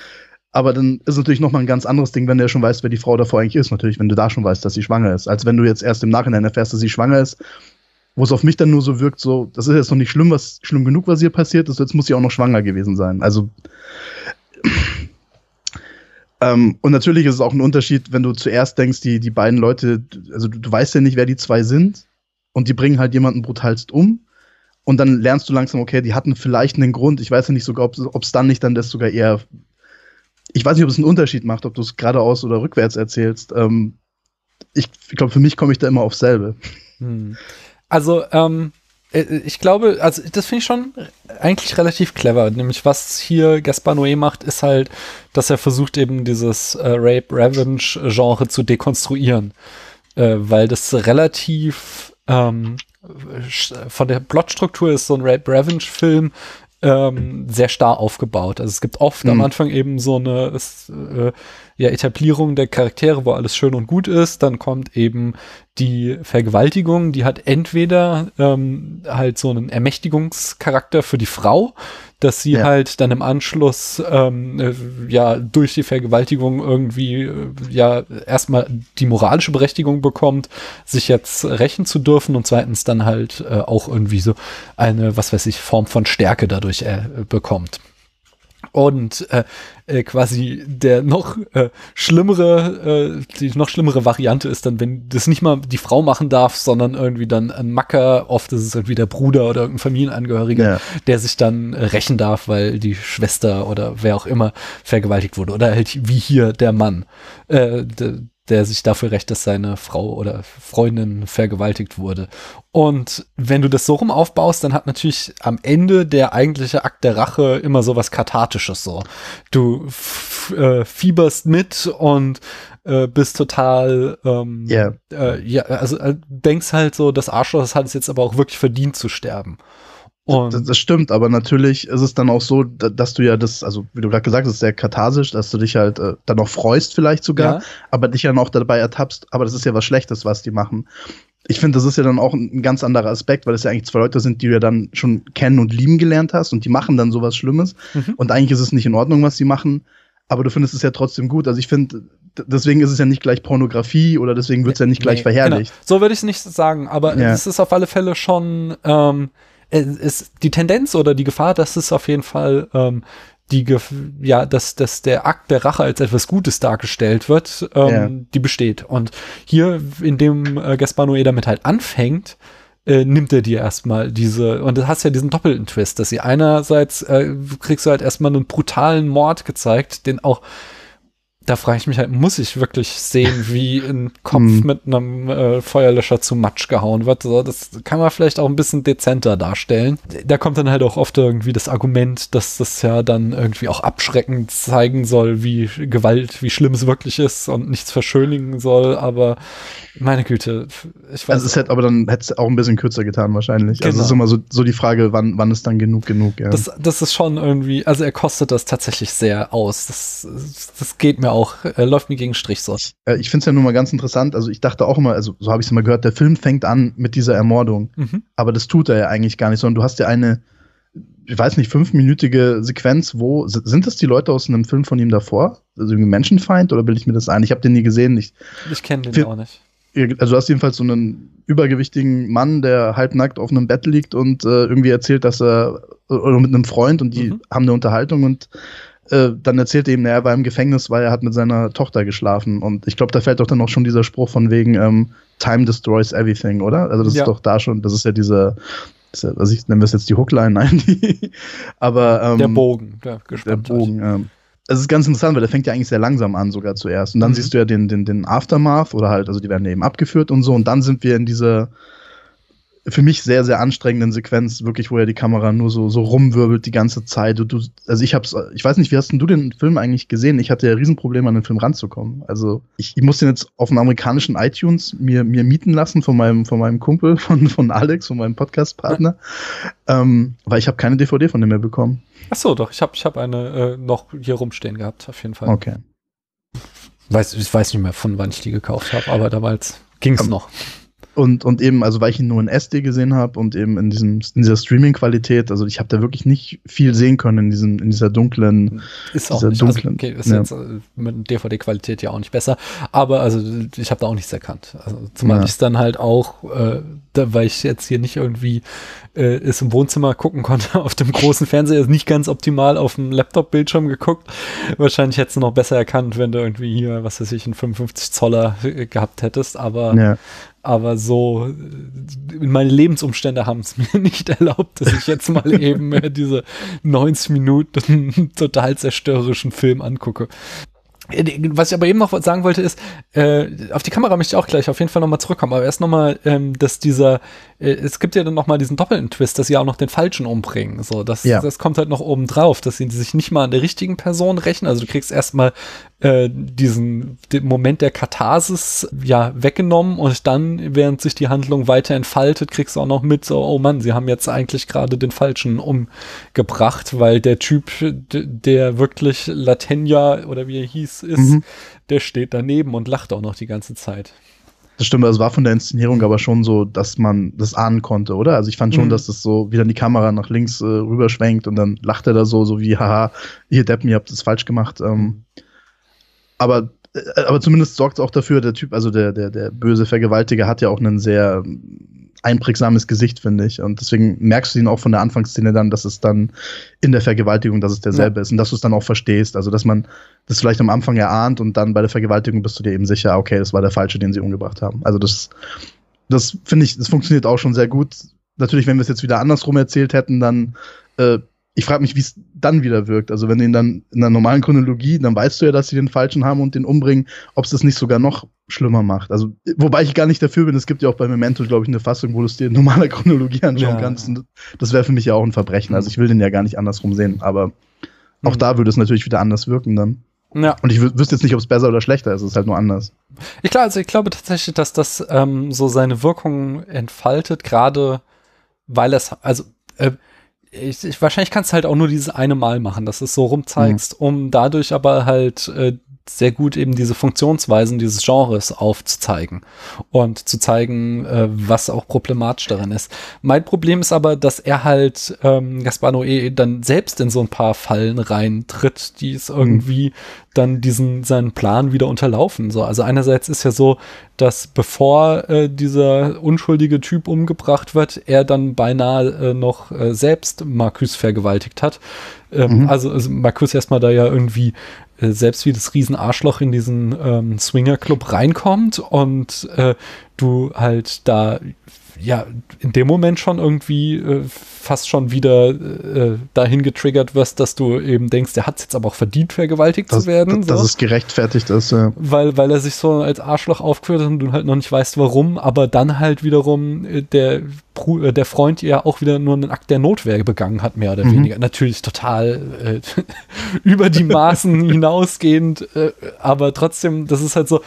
Aber dann ist es natürlich nochmal ein ganz anderes Ding, wenn du ja schon weißt, wer die Frau davor eigentlich ist. Natürlich, wenn du da schon weißt, dass sie schwanger ist. Als wenn du jetzt erst im Nachhinein erfährst, dass sie schwanger ist wo es auf mich dann nur so wirkt, so, das ist jetzt noch nicht schlimm, was schlimm genug, was hier passiert ist, jetzt muss sie auch noch schwanger gewesen sein. Also [clears throat] ähm, und natürlich ist es auch ein Unterschied, wenn du zuerst denkst, die, die beiden Leute, also du, du weißt ja nicht, wer die zwei sind, und die bringen halt jemanden brutalst um. Und dann lernst du langsam, okay, die hatten vielleicht einen Grund. Ich weiß ja nicht sogar, ob es dann nicht dann das sogar eher. Ich weiß nicht, ob es einen Unterschied macht, ob du es geradeaus oder rückwärts erzählst. Ähm, ich, ich glaube, für mich komme ich da immer aufs selbe. Hm. Also, ähm, äh, ich glaube, also das finde ich schon eigentlich relativ clever. Nämlich, was hier Gaspar Noé macht, ist halt, dass er versucht, eben dieses äh, Rape-Revenge-Genre zu dekonstruieren. Äh, weil das relativ ähm, von der Plotstruktur ist so ein Rape-Revenge-Film ähm, sehr starr aufgebaut. Also es gibt oft mhm. am Anfang eben so eine äh, ja, Etablierung der Charaktere, wo alles schön und gut ist. Dann kommt eben die Vergewaltigung, die hat entweder ähm, halt so einen Ermächtigungscharakter für die Frau, dass sie ja. halt dann im Anschluss ähm, äh, ja durch die Vergewaltigung irgendwie äh, ja erstmal die moralische Berechtigung bekommt, sich jetzt rächen zu dürfen und zweitens dann halt äh, auch irgendwie so eine, was weiß ich, Form von Stärke dadurch äh, bekommt. Und äh, äh, quasi der noch äh, schlimmere, äh, die noch schlimmere Variante ist dann, wenn das nicht mal die Frau machen darf, sondern irgendwie dann ein Macker, oft ist es irgendwie der Bruder oder irgendein Familienangehöriger, ja. der sich dann äh, rächen darf, weil die Schwester oder wer auch immer vergewaltigt wurde. Oder halt wie hier der Mann. Äh, der sich dafür rächt, dass seine Frau oder Freundin vergewaltigt wurde. Und wenn du das so rum aufbaust, dann hat natürlich am Ende der eigentliche Akt der Rache immer so was Kathartisches so. Du äh, fieberst mit und äh, bist total ähm, yeah. äh, ja, also äh, denkst halt so, das Arschloch hat es jetzt aber auch wirklich verdient zu sterben. Das, das, stimmt, aber natürlich ist es dann auch so, dass du ja das, also wie du gerade gesagt hast, sehr katharsisch, dass du dich halt äh, dann noch freust vielleicht sogar, ja. aber dich ja noch dabei ertappst, aber das ist ja was Schlechtes, was die machen. Ich finde, das ist ja dann auch ein, ein, ganz anderer Aspekt, weil es ja eigentlich zwei Leute sind, die du ja dann schon kennen und lieben gelernt hast und die machen dann sowas Schlimmes mhm. und eigentlich ist es nicht in Ordnung, was sie machen, aber du findest es ja trotzdem gut. Also ich finde, deswegen ist es ja nicht gleich Pornografie oder deswegen wird es ja nicht gleich nee, verherrlicht. Genau. So würde ich es nicht sagen, aber ja. es ist auf alle Fälle schon ähm, ist die Tendenz oder die Gefahr, dass es auf jeden Fall ähm, die ja, dass, dass der Akt der Rache als etwas Gutes dargestellt wird, ähm, ja. die besteht. Und hier, in dem äh, Gaspar Noé damit halt anfängt, äh, nimmt er dir erstmal diese, und du hast ja diesen doppelten Twist, dass sie einerseits äh, kriegst du halt erstmal einen brutalen Mord gezeigt, den auch da frage ich mich halt, muss ich wirklich sehen, wie ein Kopf hm. mit einem äh, Feuerlöscher zu Matsch gehauen wird? So, das kann man vielleicht auch ein bisschen dezenter darstellen. Da kommt dann halt auch oft irgendwie das Argument, dass das ja dann irgendwie auch abschreckend zeigen soll, wie Gewalt, wie schlimm es wirklich ist und nichts verschönigen soll. Aber meine Güte, ich weiß. Also es hätte aber dann hätte es auch ein bisschen kürzer getan wahrscheinlich. Genau. Also es ist genau. immer so, so die Frage, wann, wann ist dann genug genug. Ja. Das, das ist schon irgendwie, also er kostet das tatsächlich sehr aus. Das, das geht mir auch, er läuft mir gegen Strich so. Ich, äh, ich finde es ja nun mal ganz interessant. Also ich dachte auch immer, also so habe ich es immer gehört, der Film fängt an mit dieser Ermordung. Mhm. Aber das tut er ja eigentlich gar nicht, sondern du hast ja eine, ich weiß nicht, fünfminütige Sequenz, wo sind das die Leute aus einem Film von ihm davor? Also irgendwie Menschenfeind oder bilde ich mir das ein? Ich habe den nie gesehen. Ich, ich kenne den auch nicht also du hast jedenfalls so einen übergewichtigen Mann, der halbnackt auf einem Bett liegt und äh, irgendwie erzählt, dass er oder mit einem Freund und die mhm. haben eine Unterhaltung und äh, dann erzählt er ihm, er war im Gefängnis, weil er hat mit seiner Tochter geschlafen und ich glaube, da fällt doch dann auch schon dieser Spruch von wegen ähm, Time destroys everything, oder? Also das ja. ist doch da schon, das ist ja diese also ich nenne das jetzt die Hookline, [laughs] nein, die, aber ähm, der Bogen, der, der Bogen. Ähm, es ist ganz interessant, weil der fängt ja eigentlich sehr langsam an, sogar zuerst. Und dann mhm. siehst du ja den, den, den Aftermath oder halt, also die werden eben abgeführt und so. Und dann sind wir in dieser für mich sehr, sehr anstrengenden Sequenz, wirklich, wo ja die Kamera nur so, so rumwirbelt die ganze Zeit. Du, du, also ich hab's, ich weiß nicht, wie hast denn du den Film eigentlich gesehen? Ich hatte ja Riesenprobleme, an den Film ranzukommen. Also ich, ich muss den jetzt auf einem amerikanischen iTunes mir, mir mieten lassen von meinem, von meinem Kumpel, [laughs] von, von Alex, von meinem Podcast-Partner. ähm, weil ich habe keine DVD von dem mehr bekommen. Ach so, doch, ich habe ich hab eine äh, noch hier rumstehen gehabt, auf jeden Fall. Okay. Weiß, ich weiß nicht mehr, von wann ich die gekauft habe, aber damals ging's um, noch. Und, und eben, also weil ich ihn nur in SD gesehen habe und eben in, diesem, in dieser Streaming-Qualität, also ich habe da wirklich nicht viel sehen können in, diesem, in dieser dunklen. Ist auch nicht, dunklen, also, okay, ist ja. jetzt äh, mit DVD-Qualität ja auch nicht besser, aber also ich habe da auch nichts erkannt. Also, zumal ja. ich es dann halt auch, äh, da, weil ich jetzt hier nicht irgendwie äh, es im Wohnzimmer gucken konnte, [laughs] auf dem großen Fernseher ist nicht ganz optimal auf dem Laptop-Bildschirm geguckt. Wahrscheinlich hättest du noch besser erkannt, wenn du irgendwie hier, was weiß ich, einen 55 Zoller äh, gehabt hättest, aber ja aber so, meine Lebensumstände haben es [laughs] mir nicht erlaubt, dass ich jetzt mal eben diese 90 Minuten [laughs] total zerstörerischen Film angucke. Was ich aber eben noch sagen wollte, ist, äh, auf die Kamera möchte ich auch gleich auf jeden Fall nochmal zurückkommen, aber erst nochmal, ähm, dass dieser, äh, es gibt ja dann nochmal diesen doppelten Twist, dass sie auch noch den Falschen umbringen. So, das, ja. das kommt halt noch oben drauf, dass sie sich nicht mal an der richtigen Person rächen. Also du kriegst erstmal äh, diesen Moment der Katharsis ja weggenommen und dann, während sich die Handlung weiter entfaltet, kriegst du auch noch mit, so, oh Mann, sie haben jetzt eigentlich gerade den Falschen umgebracht, weil der Typ, der wirklich Latenya oder wie er hieß, ist, mhm. der steht daneben und lacht auch noch die ganze Zeit. Das stimmt, also war von der Inszenierung aber schon so, dass man das ahnen konnte, oder? Also ich fand schon, mhm. dass das so wieder die Kamera nach links äh, rüberschwenkt und dann lacht er da so, so wie, haha, ihr Deppen, ihr habt das falsch gemacht. Ähm, aber, äh, aber zumindest sorgt es auch dafür, der Typ, also der, der, der böse Vergewaltiger hat ja auch einen sehr einprägsames Gesicht, finde ich. Und deswegen merkst du ihn auch von der Anfangsszene dann, dass es dann in der Vergewaltigung, dass es derselbe ja. ist und dass du es dann auch verstehst. Also, dass man das vielleicht am Anfang erahnt und dann bei der Vergewaltigung bist du dir eben sicher, okay, das war der Falsche, den sie umgebracht haben. Also, das, das finde ich, das funktioniert auch schon sehr gut. Natürlich, wenn wir es jetzt wieder andersrum erzählt hätten, dann äh, ich frage mich, wie es dann wieder wirkt. Also wenn den dann in der normalen Chronologie, dann weißt du ja, dass sie den Falschen haben und den umbringen, ob es das nicht sogar noch schlimmer macht. Also wobei ich gar nicht dafür bin, es gibt ja auch bei Memento, glaube ich, eine Fassung, wo du es dir in normaler [laughs] Chronologie anschauen ja. kannst. Und das wäre für mich ja auch ein Verbrechen. Also ich will den ja gar nicht andersrum sehen, aber auch mhm. da würde es natürlich wieder anders wirken dann. Ja. Und ich wüsste jetzt nicht, ob es besser oder schlechter ist, es ist halt nur anders. Ich glaube, also ich glaube tatsächlich, dass das ähm, so seine Wirkung entfaltet, gerade weil es, also äh, ich, ich, wahrscheinlich kannst du halt auch nur dieses eine Mal machen, dass du es so rumzeigst, mhm. um dadurch aber halt äh, sehr gut eben diese Funktionsweisen dieses Genres aufzuzeigen und zu zeigen, äh, was auch problematisch darin ist. Mein Problem ist aber, dass er halt ähm, Gaspar Noé dann selbst in so ein paar Fallen reintritt, die es irgendwie mhm. dann diesen seinen Plan wieder unterlaufen. So, also einerseits ist ja so, dass bevor äh, dieser unschuldige Typ umgebracht wird, er dann beinahe äh, noch äh, selbst Marcus vergewaltigt hat. Ähm, mhm. Also, also Marcus erstmal da ja irgendwie selbst wie das Riesenarschloch in diesen ähm, Swinger-Club reinkommt und äh, du halt da ja in dem Moment schon irgendwie äh, fast schon wieder äh, dahin getriggert wirst, dass du eben denkst, der hat es jetzt aber auch verdient, vergewaltigt das, zu werden. Dass so. es gerechtfertigt ist, ja. Weil, weil er sich so als Arschloch aufgeführt hat und du halt noch nicht weißt, warum, aber dann halt wiederum äh, der äh, der Freund ja auch wieder nur einen Akt der Notwehr begangen hat, mehr oder mhm. weniger. Natürlich total äh, [laughs] über die Maßen [laughs] hinausgehend, äh, aber trotzdem, das ist halt so,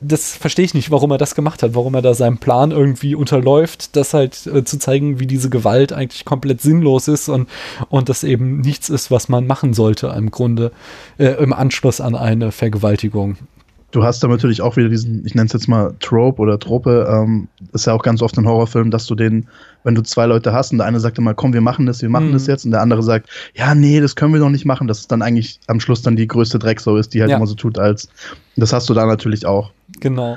das verstehe ich nicht, warum er das gemacht hat, warum er da seinem Plan irgendwie unterläuft, das halt äh, zu zeigen, wie diese Gewalt eigentlich komplett sinnlos ist und, und das eben nichts ist, was man machen sollte im Grunde äh, im Anschluss an eine Vergewaltigung du hast da natürlich auch wieder diesen, ich nenne es jetzt mal Trope oder Trope, ähm, ist ja auch ganz oft in Horrorfilmen, dass du den, wenn du zwei Leute hast und der eine sagt immer, komm, wir machen das, wir machen mhm. das jetzt und der andere sagt, ja, nee, das können wir noch nicht machen, dass es dann eigentlich am Schluss dann die größte Drecksau ist, die halt ja. immer so tut, als das hast du da natürlich auch. Genau.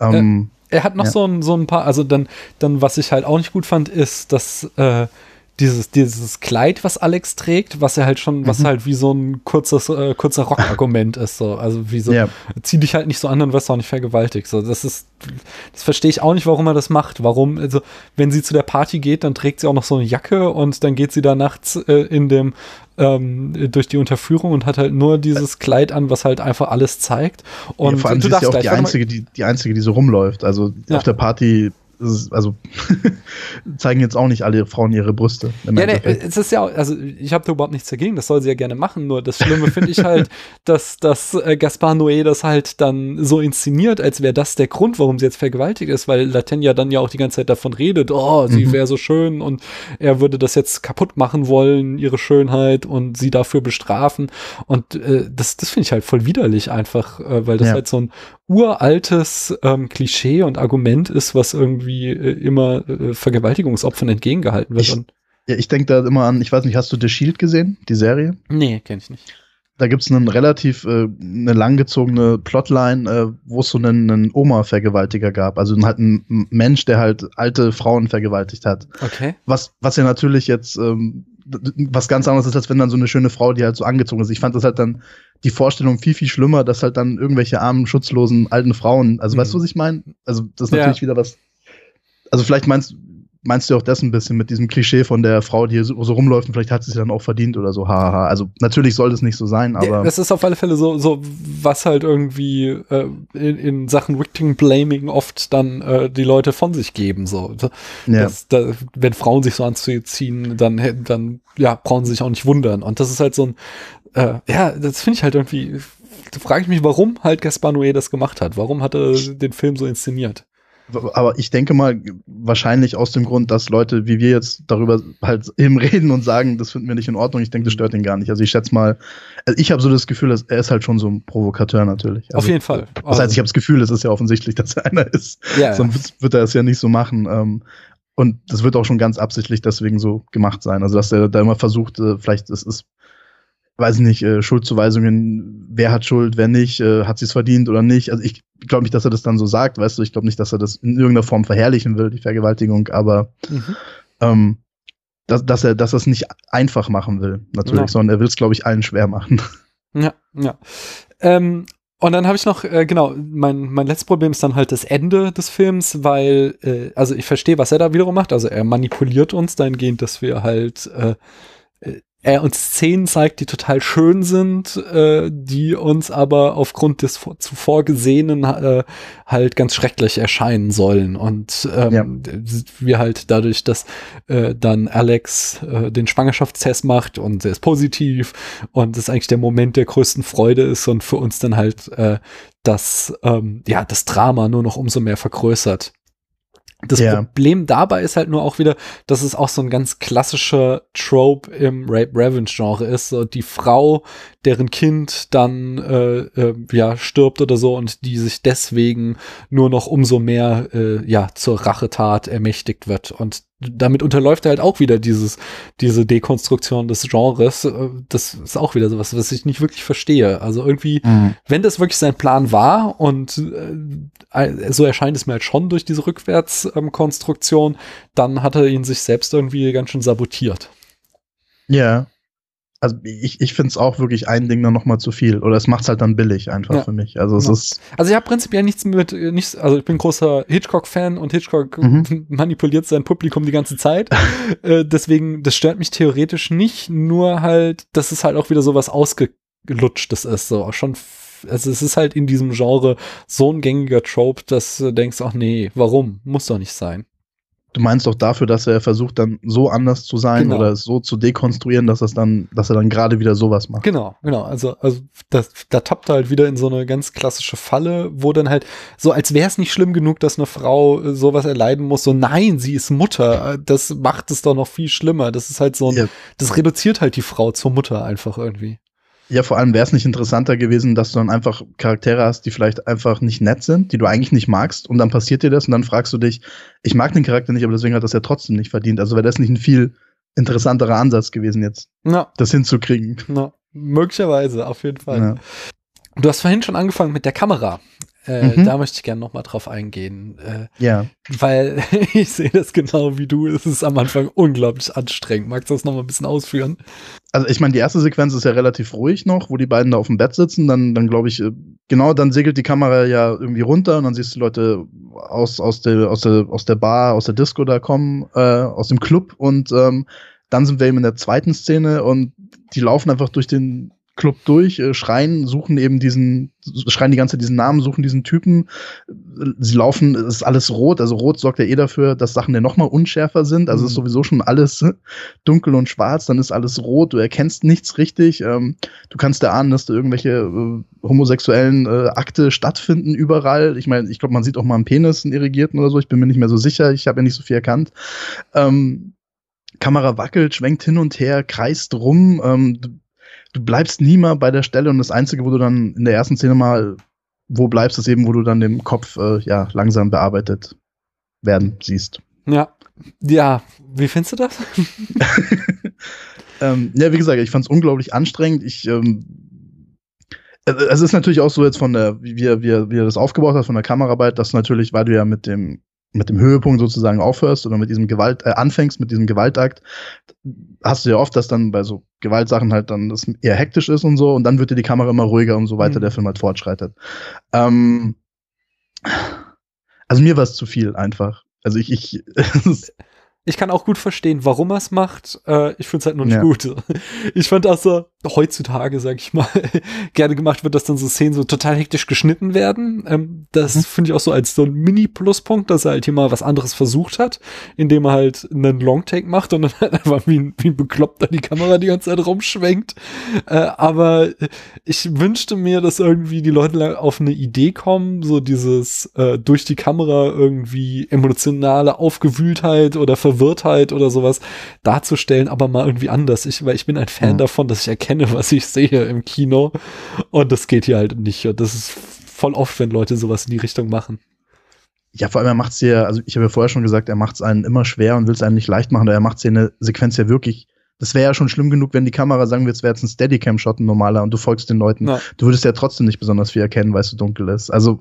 Ähm, äh, er hat noch ja. so, ein, so ein paar, also dann, dann, was ich halt auch nicht gut fand, ist, dass äh, dieses, dieses Kleid, was Alex trägt, was er halt schon, mhm. was halt wie so ein kurzes, äh, kurzer Rockargument ist, so. Also wie so, ja. zieh dich halt nicht so an und wirst auch nicht vergewaltigt. So, das ist, das verstehe ich auch nicht, warum er das macht. Warum, also, wenn sie zu der Party geht, dann trägt sie auch noch so eine Jacke und dann geht sie da nachts äh, in dem, ähm, durch die Unterführung und hat halt nur dieses Kleid an, was halt einfach alles zeigt. Und ja, vor allem du ist ja auch die einzige, die, die einzige, die so rumläuft. Also ja. auf der Party also [laughs] zeigen jetzt auch nicht alle Frauen ihre Brüste. Ja, nee, es ist ja, also ich habe da überhaupt nichts dagegen, das soll sie ja gerne machen, nur das Schlimme finde ich halt, [laughs] dass, dass äh, Gaspar Noé das halt dann so inszeniert, als wäre das der Grund, warum sie jetzt vergewaltigt ist, weil Latenya dann ja auch die ganze Zeit davon redet, oh, sie mhm. wäre so schön und er würde das jetzt kaputt machen wollen, ihre Schönheit und sie dafür bestrafen und äh, das, das finde ich halt voll widerlich einfach, äh, weil das ja. halt so ein uraltes ähm, Klischee und Argument ist, was irgendwie äh, immer äh, Vergewaltigungsopfern entgegengehalten wird. Ich, ja, ich denke da immer an, ich weiß nicht, hast du The Shield gesehen, die Serie? Nee, kenne ich nicht. Da gibt es einen relativ, äh, eine langgezogene Plotline, äh, wo es so einen, einen Oma-Vergewaltiger gab. Also halt ein Mensch, der halt alte Frauen vergewaltigt hat. Okay. Was, was ja natürlich jetzt ähm, was ganz anderes ist, als wenn dann so eine schöne Frau, die halt so angezogen ist. Ich fand das halt dann die Vorstellung viel, viel schlimmer, dass halt dann irgendwelche armen, schutzlosen, alten Frauen, also mhm. weißt du, was ich meine? Also das ist natürlich ja. wieder was, also vielleicht meinst, meinst du auch das ein bisschen mit diesem Klischee von der Frau, die so, so rumläuft und vielleicht hat sie es dann auch verdient oder so, haha. Also natürlich soll das nicht so sein, aber. Ja, es ist auf alle Fälle so, so was halt irgendwie äh, in, in Sachen Victim Blaming oft dann äh, die Leute von sich geben. So. Ja. Das, da, wenn Frauen sich so anzuziehen, dann, dann ja, brauchen sie sich auch nicht wundern. Und das ist halt so ein, äh, ja, das finde ich halt irgendwie, da frage ich mich, warum halt Gaspar Noé das gemacht hat. Warum hat er den Film so inszeniert? Aber ich denke mal, wahrscheinlich aus dem Grund, dass Leute wie wir jetzt darüber halt eben [laughs] reden und sagen, das finden wir nicht in Ordnung. Ich denke, das stört ihn gar nicht. Also ich schätze mal, also ich habe so das Gefühl, dass er ist halt schon so ein Provokateur natürlich. Also, Auf jeden Fall. Das heißt, ich habe das Gefühl, es ist ja offensichtlich, [laughs] dass er einer ist. Ja, Sonst wird er es ja nicht so machen. Ähm, und das wird auch schon ganz absichtlich deswegen so gemacht sein. Also dass er da immer versucht, äh, vielleicht ist es weiß nicht, äh, Schuldzuweisungen, wer hat Schuld, wer nicht, äh, hat sie es verdient oder nicht. Also ich glaube nicht, dass er das dann so sagt, weißt du, ich glaube nicht, dass er das in irgendeiner Form verherrlichen will, die Vergewaltigung, aber mhm. ähm, dass, dass er dass er es nicht einfach machen will, natürlich, ja. sondern er will es, glaube ich, allen schwer machen. Ja, ja. Ähm, und dann habe ich noch, äh, genau, mein, mein letztes Problem ist dann halt das Ende des Films, weil, äh, also ich verstehe, was er da wiederum macht. Also er manipuliert uns dahingehend, dass wir halt äh, er uns Szenen zeigt, die total schön sind, äh, die uns aber aufgrund des zuvor gesehenen äh, halt ganz schrecklich erscheinen sollen. Und ähm, ja. wir halt dadurch, dass äh, dann Alex äh, den Schwangerschaftstest macht und er ist positiv und das eigentlich der Moment der größten Freude ist und für uns dann halt äh, das, ähm, ja, das Drama nur noch umso mehr vergrößert. Das Ja. Problem dabei ist halt nur auch wieder, dass es auch so ein ganz klassischer Trope im Rape-Revenge-Genre ist. So die Frau, deren Kind dann äh, äh, ja stirbt oder so und die sich deswegen nur noch umso mehr äh, ja zur Rachetat ermächtigt wird. Und damit unterläuft halt auch wieder dieses diese Dekonstruktion des Genres. Äh, Das ist auch wieder sowas, was ich nicht wirklich verstehe. Also irgendwie wenn das wirklich sein Plan war und äh, so erscheint es mir halt schon durch diese Rückwärtskonstruktion, dann hat er ihn sich selbst irgendwie ganz schön sabotiert. Ja. Also ich, ich finde es auch wirklich ein Ding dann noch mal zu viel. Oder es macht es halt dann billig einfach Ja. für mich. Also es Ja. ist. Also ich habe prinzipiell nichts mit, äh, nichts, also ich bin großer Hitchcock-Fan und Hitchcock Mhm. [laughs] manipuliert sein Publikum die ganze Zeit. [laughs] äh, deswegen, das stört mich theoretisch nicht, nur halt, dass es halt auch wieder sowas ausgelutschtes ist, so schon. Also es ist halt in diesem Genre so ein gängiger Trope, dass du denkst, ach nee, warum? Muss doch nicht sein. Du meinst doch dafür, dass er versucht, dann so anders zu sein Genau. oder so zu dekonstruieren, dass es dann, dass er dann gerade wieder sowas macht. Genau, genau. Also, also das, da tappt er halt wieder in so eine ganz klassische Falle, wo dann halt so, als wäre es nicht schlimm genug, dass eine Frau äh, sowas erleiden muss. So, nein, sie ist Mutter. Äh, Das macht es doch noch viel schlimmer. Das ist halt so ein, Ja. das reduziert halt die Frau zur Mutter einfach irgendwie. Ja, vor allem wäre es nicht interessanter gewesen, dass du dann einfach Charaktere hast, die vielleicht einfach nicht nett sind, die du eigentlich nicht magst, und dann passiert dir das und dann fragst du dich, ich mag den Charakter nicht, aber deswegen hat das ja trotzdem nicht verdient. Also wäre das nicht ein viel interessanterer Ansatz gewesen, jetzt Na, das hinzukriegen. na, möglicherweise, auf jeden Fall. Ja. Du hast vorhin schon angefangen mit der Kamera. Äh, Mhm. Da möchte ich gerne noch mal drauf eingehen. Äh, ja. weil [laughs] ich sehe das genau wie du. Es ist am Anfang unglaublich anstrengend. Magst du das noch mal ein bisschen ausführen? Also ich meine, die erste Sequenz ist ja relativ ruhig noch, wo die beiden da auf dem Bett sitzen. Dann, dann glaube ich, äh, genau, dann segelt die Kamera ja irgendwie runter und dann siehst du Leute aus, aus, der, aus, der, aus der Bar, aus der Disco da kommen, äh, aus dem Club und ähm, dann sind wir eben in der zweiten Szene und die laufen einfach durch den Club durch, äh, schreien, suchen eben diesen, schreien die ganze Zeit diesen Namen, suchen diesen Typen. Sie laufen, es ist alles rot, also rot sorgt ja eh dafür, dass Sachen ja nochmal unschärfer sind. Also es ist Mhm. sowieso schon alles [laughs] dunkel und schwarz, dann ist alles rot, du erkennst nichts richtig. Ähm, du kannst erahnen, dass da irgendwelche äh, homosexuellen äh, Akte stattfinden überall. Ich meine, ich glaube, man sieht auch mal einen Penis, einen irrigierten oder so. Ich bin mir nicht mehr so sicher. Ich habe ja nicht so viel erkannt. Ähm, Kamera wackelt, schwenkt hin und her, kreist rum. Ähm, du, bleibst nie mal bei der Stelle und das Einzige, wo du dann in der ersten Szene mal wo bleibst, ist eben, wo du dann den Kopf äh, ja langsam bearbeitet werden siehst. Ja. Ja, wie findest du das? [laughs] ähm, ja, wie gesagt, ich fand es unglaublich anstrengend. Ich ähm, äh, es ist natürlich auch so jetzt von der, wie wie wie er das aufgebaut hat, von der Kameraarbeit, dass natürlich, weil du ja mit dem mit dem Höhepunkt sozusagen aufhörst oder mit diesem Gewalt äh, anfängst mit diesem Gewaltakt, hast du ja oft, dass dann bei so Gewaltsachen halt dann das eher hektisch ist und so und dann wird dir die Kamera immer ruhiger, umso weiter Mhm. der Film halt fortschreitet. Ähm, also mir war es zu viel einfach. Also ich, ich [laughs] Ich kann auch gut verstehen, warum er es macht. Äh, ich finde es halt nur nicht Ja. gut. Ich fand auch so, heutzutage, sag ich mal, [laughs] gerne gemacht wird, dass dann so Szenen so total hektisch geschnitten werden. Ähm, das Mhm. finde ich auch so als so ein Mini-Pluspunkt, dass er halt hier mal was anderes versucht hat, indem er halt einen Longtake macht und dann [laughs] halt einfach wie ein, wie ein Bekloppter die Kamera die ganze Zeit rumschwenkt. Äh, aber ich wünschte mir, dass irgendwie die Leute auf eine Idee kommen, so dieses äh, durch die Kamera irgendwie emotionale Aufgewühltheit oder Verwirrtheit oder sowas darzustellen, aber mal irgendwie anders. Ich, weil ich bin ein Fan Ja. davon, dass ich erkenne, [laughs] was ich sehe im Kino. Und das geht hier halt nicht. Und das ist voll oft, wenn Leute sowas in die Richtung machen. Ja, vor allem er macht es dir, also ich habe ja vorher schon gesagt, er macht es einen immer schwer und will es einem nicht leicht machen, er macht es dir eine Sequenz ja wirklich. Das wäre ja schon schlimm genug, wenn die Kamera sagen wir, es wäre jetzt ein Steadicam-Shot, ein normaler, und du folgst den Leuten. Ja. Du würdest ja trotzdem nicht besonders viel erkennen, weil es so dunkel ist. Also,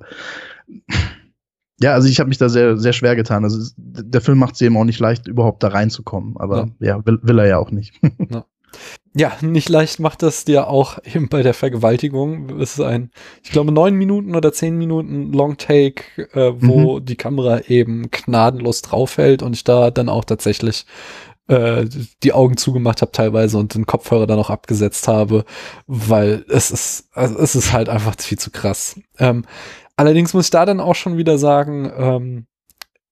[laughs] ja, also ich habe mich da sehr, sehr schwer getan. Also der Film macht es eben auch nicht leicht, überhaupt da reinzukommen. Aber ja, will, will er ja auch nicht. Ja, nicht leicht macht das dir auch [laughs] eben bei der Vergewaltigung. Es ist ein, ich glaube, neun Minuten oder zehn Minuten Long Take, äh, wo die Kamera eben gnadenlos draufhält und ich da dann auch tatsächlich äh, die Augen zugemacht habe teilweise und den Kopfhörer dann auch abgesetzt habe, weil es ist, also es ist halt einfach viel zu krass. Ähm, allerdings muss ich da dann auch schon wieder sagen, ähm,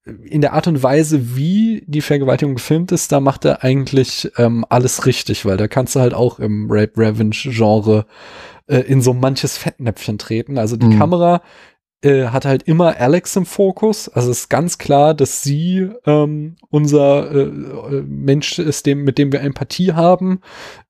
in der Art und Weise, wie die Vergewaltigung gefilmt ist, da macht er eigentlich ähm, alles richtig, weil da kannst du halt auch im Rape Revenge Genre äh, in so manches Fettnäpfchen treten. Also die Mhm. Kamera äh, hat halt immer Alex im Fokus. Also es ist ganz klar, dass sie ähm, unser äh, äh, Mensch ist, dem, mit dem wir Empathie haben.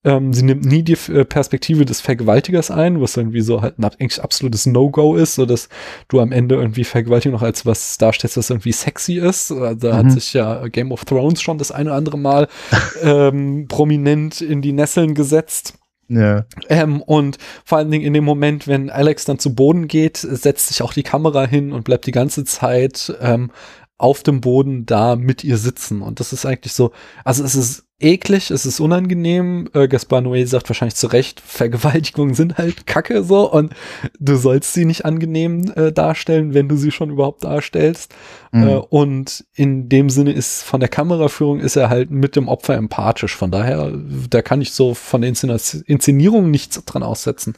Ähm, sie nimmt nie die äh, Perspektive des Vergewaltigers ein, was irgendwie so halt ein eigentlich absolutes No-Go ist, so dass du am Ende irgendwie Vergewaltigung noch als was darstellst, was irgendwie sexy ist. Da mhm. hat sich ja Game of Thrones schon das eine oder andere Mal [laughs] ähm, prominent in die Nesseln gesetzt. Ja. Ähm, und vor allen Dingen in dem Moment, wenn Alex dann zu Boden geht, setzt sich auch die Kamera hin und bleibt die ganze Zeit ähm, auf dem Boden da mit ihr sitzen. Und das ist eigentlich so, also es ist eklig, es ist unangenehm. Äh, Gaspar Noé sagt wahrscheinlich zu Recht, Vergewaltigungen sind halt kacke so und du sollst sie nicht angenehm äh, darstellen, wenn du sie schon überhaupt darstellst. Mhm. Äh, und in dem Sinne ist von der Kameraführung ist er halt mit dem Opfer empathisch. Von daher, da kann ich so von der Inszenierung nichts dran aussetzen.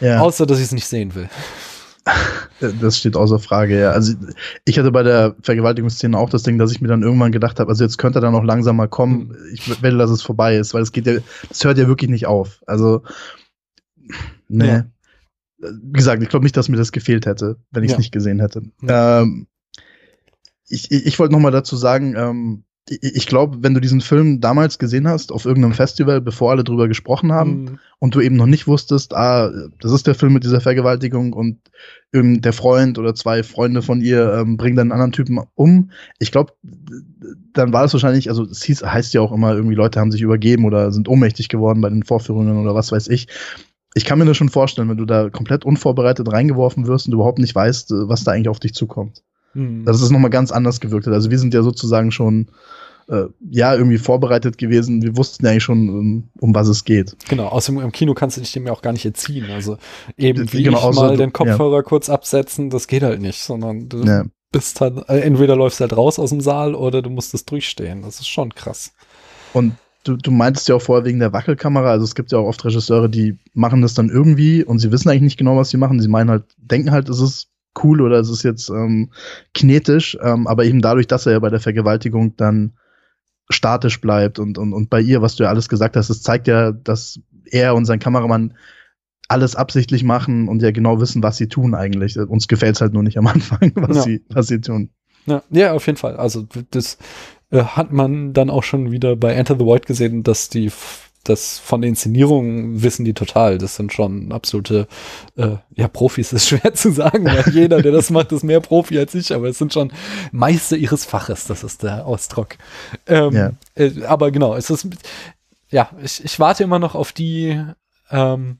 Ja. Außer, dass ich es nicht sehen will. Das steht außer Frage, ja. Also ich hatte bei der Vergewaltigungsszene auch das Ding, dass ich mir dann irgendwann gedacht habe, also jetzt könnte er dann noch langsam mal kommen. Hm. Ich will, dass es vorbei ist, weil es geht ja, das hört ja wirklich nicht auf. Also, ne. Ja. Wie gesagt, ich glaube nicht, dass mir das gefehlt hätte, wenn ich es ja. nicht gesehen hätte. Ja. Ähm, ich ich, ich wollte noch mal dazu sagen, ähm, ich glaube, wenn du diesen Film damals gesehen hast, auf irgendeinem Festival, bevor alle drüber gesprochen haben, mhm. und du eben noch nicht wusstest, ah, das ist der Film mit dieser Vergewaltigung und der Freund oder zwei Freunde von ihr ähm, bringen dann einen anderen Typen um. Ich glaube, dann war es wahrscheinlich, also es hieß, heißt ja auch immer, irgendwie Leute haben sich übergeben oder sind ohnmächtig geworden bei den Vorführungen oder was weiß ich. Ich kann mir das schon vorstellen, wenn du da komplett unvorbereitet reingeworfen wirst und überhaupt nicht weißt, was da eigentlich auf dich zukommt. Mhm. Dass es nochmal ganz anders gewirkt hat. Also wir sind ja sozusagen schon äh, ja irgendwie vorbereitet gewesen. Wir wussten ja eigentlich schon, um, um was es geht. Genau, außerdem im Kino kannst du dich dem ja auch gar nicht entziehen. Also eben wie genau, ich mal den Kopfhörer ja. kurz absetzen, das geht halt nicht, sondern du ja. bist halt, äh, entweder läufst halt raus aus dem Saal oder du musst es durchstehen. Das ist schon krass. Und du, du meintest ja auch vorher wegen der Wackelkamera, also es gibt ja auch oft Regisseure, die machen das dann irgendwie und sie wissen eigentlich nicht genau, was sie machen. Sie meinen halt, denken halt, es ist cool oder es ist jetzt ähm, kinetisch, ähm, aber eben dadurch, dass er ja bei der Vergewaltigung dann statisch bleibt und, und, und bei ihr, was du ja alles gesagt hast, das zeigt ja, dass er und sein Kameramann alles absichtlich machen und ja genau wissen, was sie tun eigentlich. Uns gefällt es halt nur nicht am [laughs] Anfang, was, ja. sie, was sie tun. Ja, ja, auf jeden Fall. Also das äh, hat man dann auch schon wieder bei Enter the Void gesehen, dass die das von der Inszenierung wissen die total. Das sind schon absolute, äh, ja, Profis ist [laughs] schwer zu sagen, weil jeder, der das macht, ist mehr Profi als ich, aber es sind schon Meister ihres Faches, das ist der Ausdruck. Ähm, ja. äh, aber genau, es ist, ja, ich, ich warte immer noch auf die, ähm,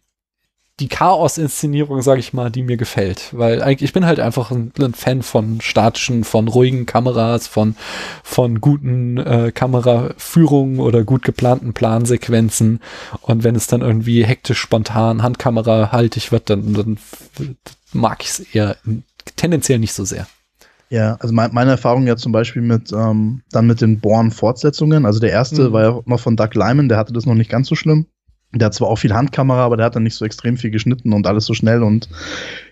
die Chaos-Inszenierung, sage ich mal, die mir gefällt. Weil eigentlich, ich bin halt einfach ein, ein Fan von statischen, von ruhigen Kameras, von, von guten äh, Kameraführungen oder gut geplanten Plansequenzen. Und wenn es dann irgendwie hektisch, spontan, Handkamera haltig wird, dann, dann mag ich es eher tendenziell nicht so sehr. Ja, also mein, meine Erfahrung ja zum Beispiel mit ähm, dann mit den Born-Fortsetzungen. Also der erste mhm. war ja noch von Doug Lyman, der hatte das noch nicht ganz so schlimm. Der hat zwar auch viel Handkamera, aber der hat dann nicht so extrem viel geschnitten und alles so schnell und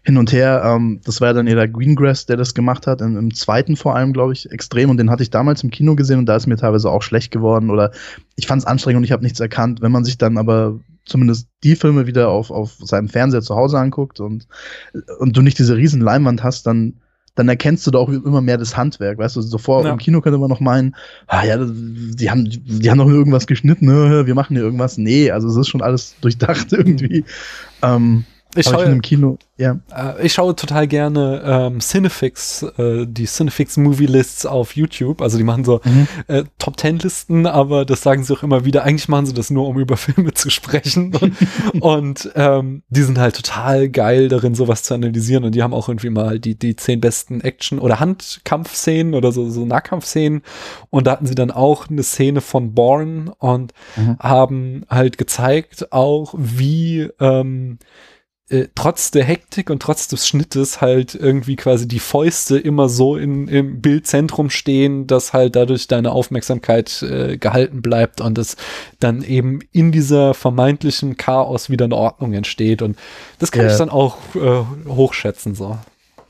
hin und her. Ähm, das war ja dann eher der Greengrass, der das gemacht hat, im, im zweiten vor allem, glaube ich, extrem. Und den hatte ich damals im Kino gesehen und da ist mir teilweise auch schlecht geworden oder ich fand es anstrengend und ich habe nichts erkannt. Wenn man sich dann aber zumindest die Filme wieder auf, auf seinem Fernseher zu Hause anguckt und, und du nicht diese riesen Leinwand hast, dann dann erkennst du da auch immer mehr das Handwerk, weißt du, so vor ja. im Kino könnte man noch meinen, ah ja, die haben, die haben noch irgendwas geschnitten, ne, wir machen hier irgendwas. Nee, also es ist schon alles durchdacht [laughs] irgendwie. Ähm, ich schaue im Kino, ja. Äh, ich schaue total gerne ähm, Cinefix, äh, die Cinefix Movie Lists auf YouTube. Also die machen so mhm. äh, Top Ten Listen, aber das sagen sie auch immer wieder. Eigentlich machen sie das nur, um über [laughs] Filme zu sprechen. [laughs] und ähm, die sind halt total geil darin, sowas zu analysieren. Und die haben auch irgendwie mal die die zehn besten Action- oder Handkampfszenen oder so so Nahkampfszenen. Und da hatten sie dann auch eine Szene von Born und mhm. haben halt gezeigt auch, wie ähm, äh, trotz der Hektik und trotz des Schnittes halt irgendwie quasi die Fäuste immer so in, im Bildzentrum stehen, dass halt dadurch deine Aufmerksamkeit äh, gehalten bleibt und es dann eben in dieser vermeintlichen Chaos wieder eine Ordnung entsteht. Und das kann ja. ich dann auch äh, hochschätzen so.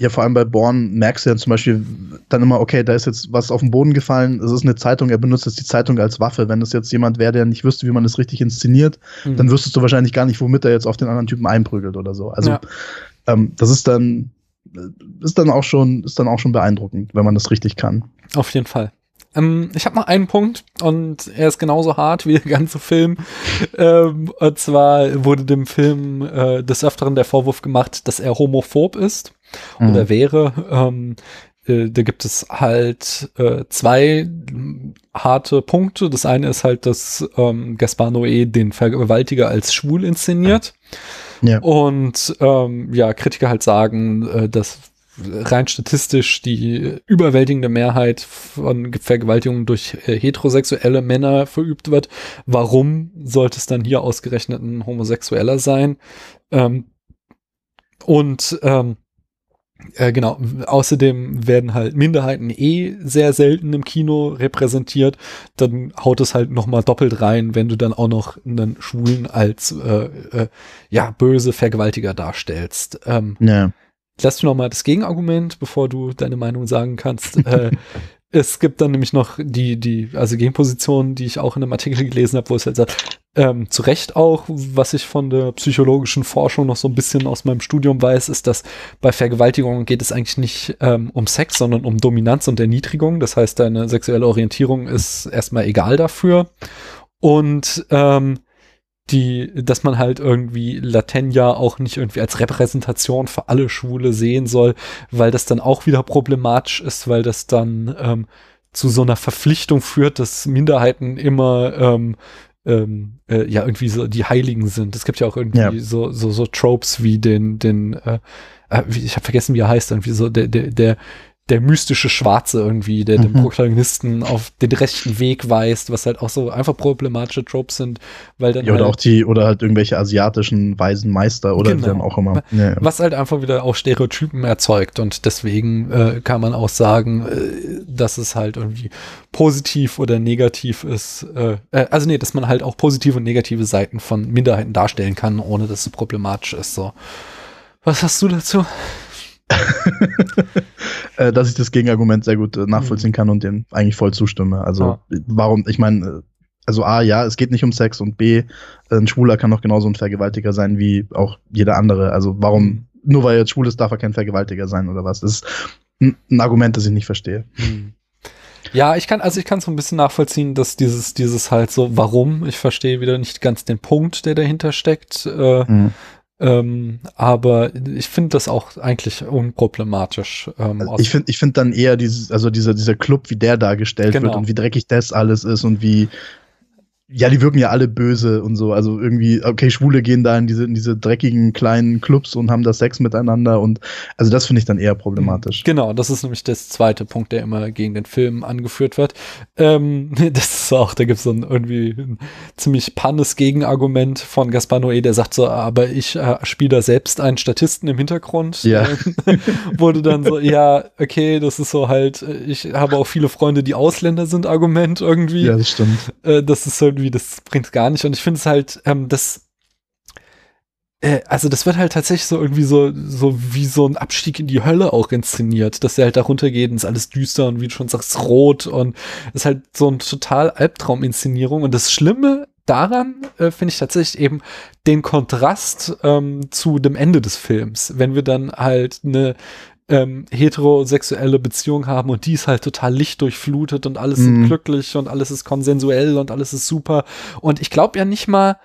Ja, vor allem bei Born merkst du ja zum Beispiel dann immer, okay, da ist jetzt was auf den Boden gefallen, es ist eine Zeitung, er benutzt jetzt die Zeitung als Waffe. Wenn es jetzt jemand wäre, der nicht wüsste, wie man das richtig inszeniert, mhm. dann wüsstest du wahrscheinlich gar nicht, womit er jetzt auf den anderen Typen einprügelt oder so. Also ja. ähm, das ist dann, ist dann auch schon, ist dann auch schon beeindruckend, wenn man das richtig kann. Auf jeden Fall. Ähm, ich habe noch einen Punkt und er ist genauso hart wie der ganze Film. [laughs] ähm, und zwar wurde dem Film äh, des Öfteren der Vorwurf gemacht, dass er homophob ist mhm. oder wäre. Ähm, äh, da gibt es halt äh, zwei harte Punkte. Das eine ist halt, dass ähm, Gaspar Noé den Vergewaltiger als schwul inszeniert. Ja. Und ähm, ja, Kritiker halt sagen, äh, dass rein statistisch die überwältigende Mehrheit von Vergewaltigungen durch äh, heterosexuelle Männer verübt wird. Warum sollte es dann hier ausgerechnet ein Homosexueller sein? Ähm, und ähm, äh, genau, außerdem werden halt Minderheiten eh sehr selten im Kino repräsentiert. Dann haut es halt noch mal doppelt rein, wenn du dann auch noch einen Schwulen als äh, äh, ja böse Vergewaltiger darstellst. Ähm, ja. Lass du noch mal das Gegenargument, bevor du deine Meinung sagen kannst. äh, [laughs] es gibt dann nämlich noch die, die, also Gegenposition, die ich auch in einem Artikel gelesen habe, wo es halt sagt, ähm, zu Recht auch, was ich von der psychologischen Forschung noch so ein bisschen aus meinem Studium weiß, ist, dass bei Vergewaltigungen geht es eigentlich nicht ähm, um Sex, sondern um Dominanz und Erniedrigung. Das heißt, deine sexuelle Orientierung ist erstmal egal dafür. Und ähm, die, dass man halt irgendwie Latenia auch nicht irgendwie als Repräsentation für alle Schwule sehen soll, weil das dann auch wieder problematisch ist, weil das dann ähm, zu so einer Verpflichtung führt, dass Minderheiten immer ähm, ähm, äh, ja irgendwie so die Heiligen sind. Es gibt ja auch irgendwie ja. so so so Tropes wie den den äh, äh ich habe vergessen wie er heißt irgendwie so der der der der mystische Schwarze irgendwie, der mhm. den Protagonisten auf den rechten Weg weist, was halt auch so einfach problematische Tropes sind, weil dann. Ja, oder halt, auch die, oder halt irgendwelche asiatischen weisen Meister oder genau. dann auch immer. Ja. Was halt einfach wieder auch Stereotypen erzeugt und deswegen äh, kann man auch sagen, äh, dass es halt irgendwie positiv oder negativ ist. Äh, äh, also nee, dass man halt auch positive und negative Seiten von Minderheiten darstellen kann, ohne dass es problematisch ist. So. Was hast du dazu? [laughs] Äh, dass ich das Gegenargument sehr gut äh, nachvollziehen mhm. kann und dem eigentlich voll zustimme. Also ja. warum, ich meine, äh, also A, ja, es geht nicht um Sex und B, ein Schwuler kann doch genauso ein Vergewaltiger sein wie auch jeder andere. Also warum, mhm. nur weil er jetzt schwul ist, darf er kein Vergewaltiger sein oder was? Das ist ein, ein Argument, das ich nicht verstehe. Mhm. Ja, ich kann, also ich kann so ein bisschen nachvollziehen, dass dieses, dieses halt so, warum, ich verstehe wieder nicht ganz den Punkt, der dahinter steckt. Äh, mhm. Ähm, aber ich finde das auch eigentlich unproblematisch. Ähm, also ich finde ich finde dann eher dieses, also dieser, dieser Club, wie der dargestellt genau. wird und wie dreckig das alles ist und wie, ja, die wirken ja alle böse und so. Also irgendwie, okay, Schwule gehen da in diese, in diese dreckigen kleinen Clubs und haben da Sex miteinander und also das finde ich dann eher problematisch. Genau, das ist nämlich das zweite Punkt, der immer gegen den Film angeführt wird. Ähm, [laughs] das ist auch, da gibt es so ein irgendwie ein ziemlich pannes Gegenargument von Gaspar Noé, der sagt so, aber ich äh, spiele da selbst einen Statisten im Hintergrund. Ja. [laughs] wurde dann so, ja, okay, das ist so halt, ich habe auch viele Freunde, die Ausländer sind, Argument irgendwie. Ja, das stimmt. Äh, das ist irgendwie irgendwie, das bringt gar nicht. Und ich finde es halt, ähm, das, äh, also das wird halt tatsächlich so irgendwie so, so wie so ein Abstieg in die Hölle auch inszeniert, dass der halt da runtergeht und ist alles düster und wie du schon sagst, rot und ist halt so ein total Albtraum-Inszenierung. Und das Schlimme daran äh, finde ich tatsächlich eben den Kontrast ähm, zu dem Ende des Films, wenn wir dann halt eine ähm, heterosexuelle Beziehung haben und die ist halt total lichtdurchflutet und alles mhm. ist glücklich und alles ist konsensuell und alles ist super. Und ich glaube ja nicht mal,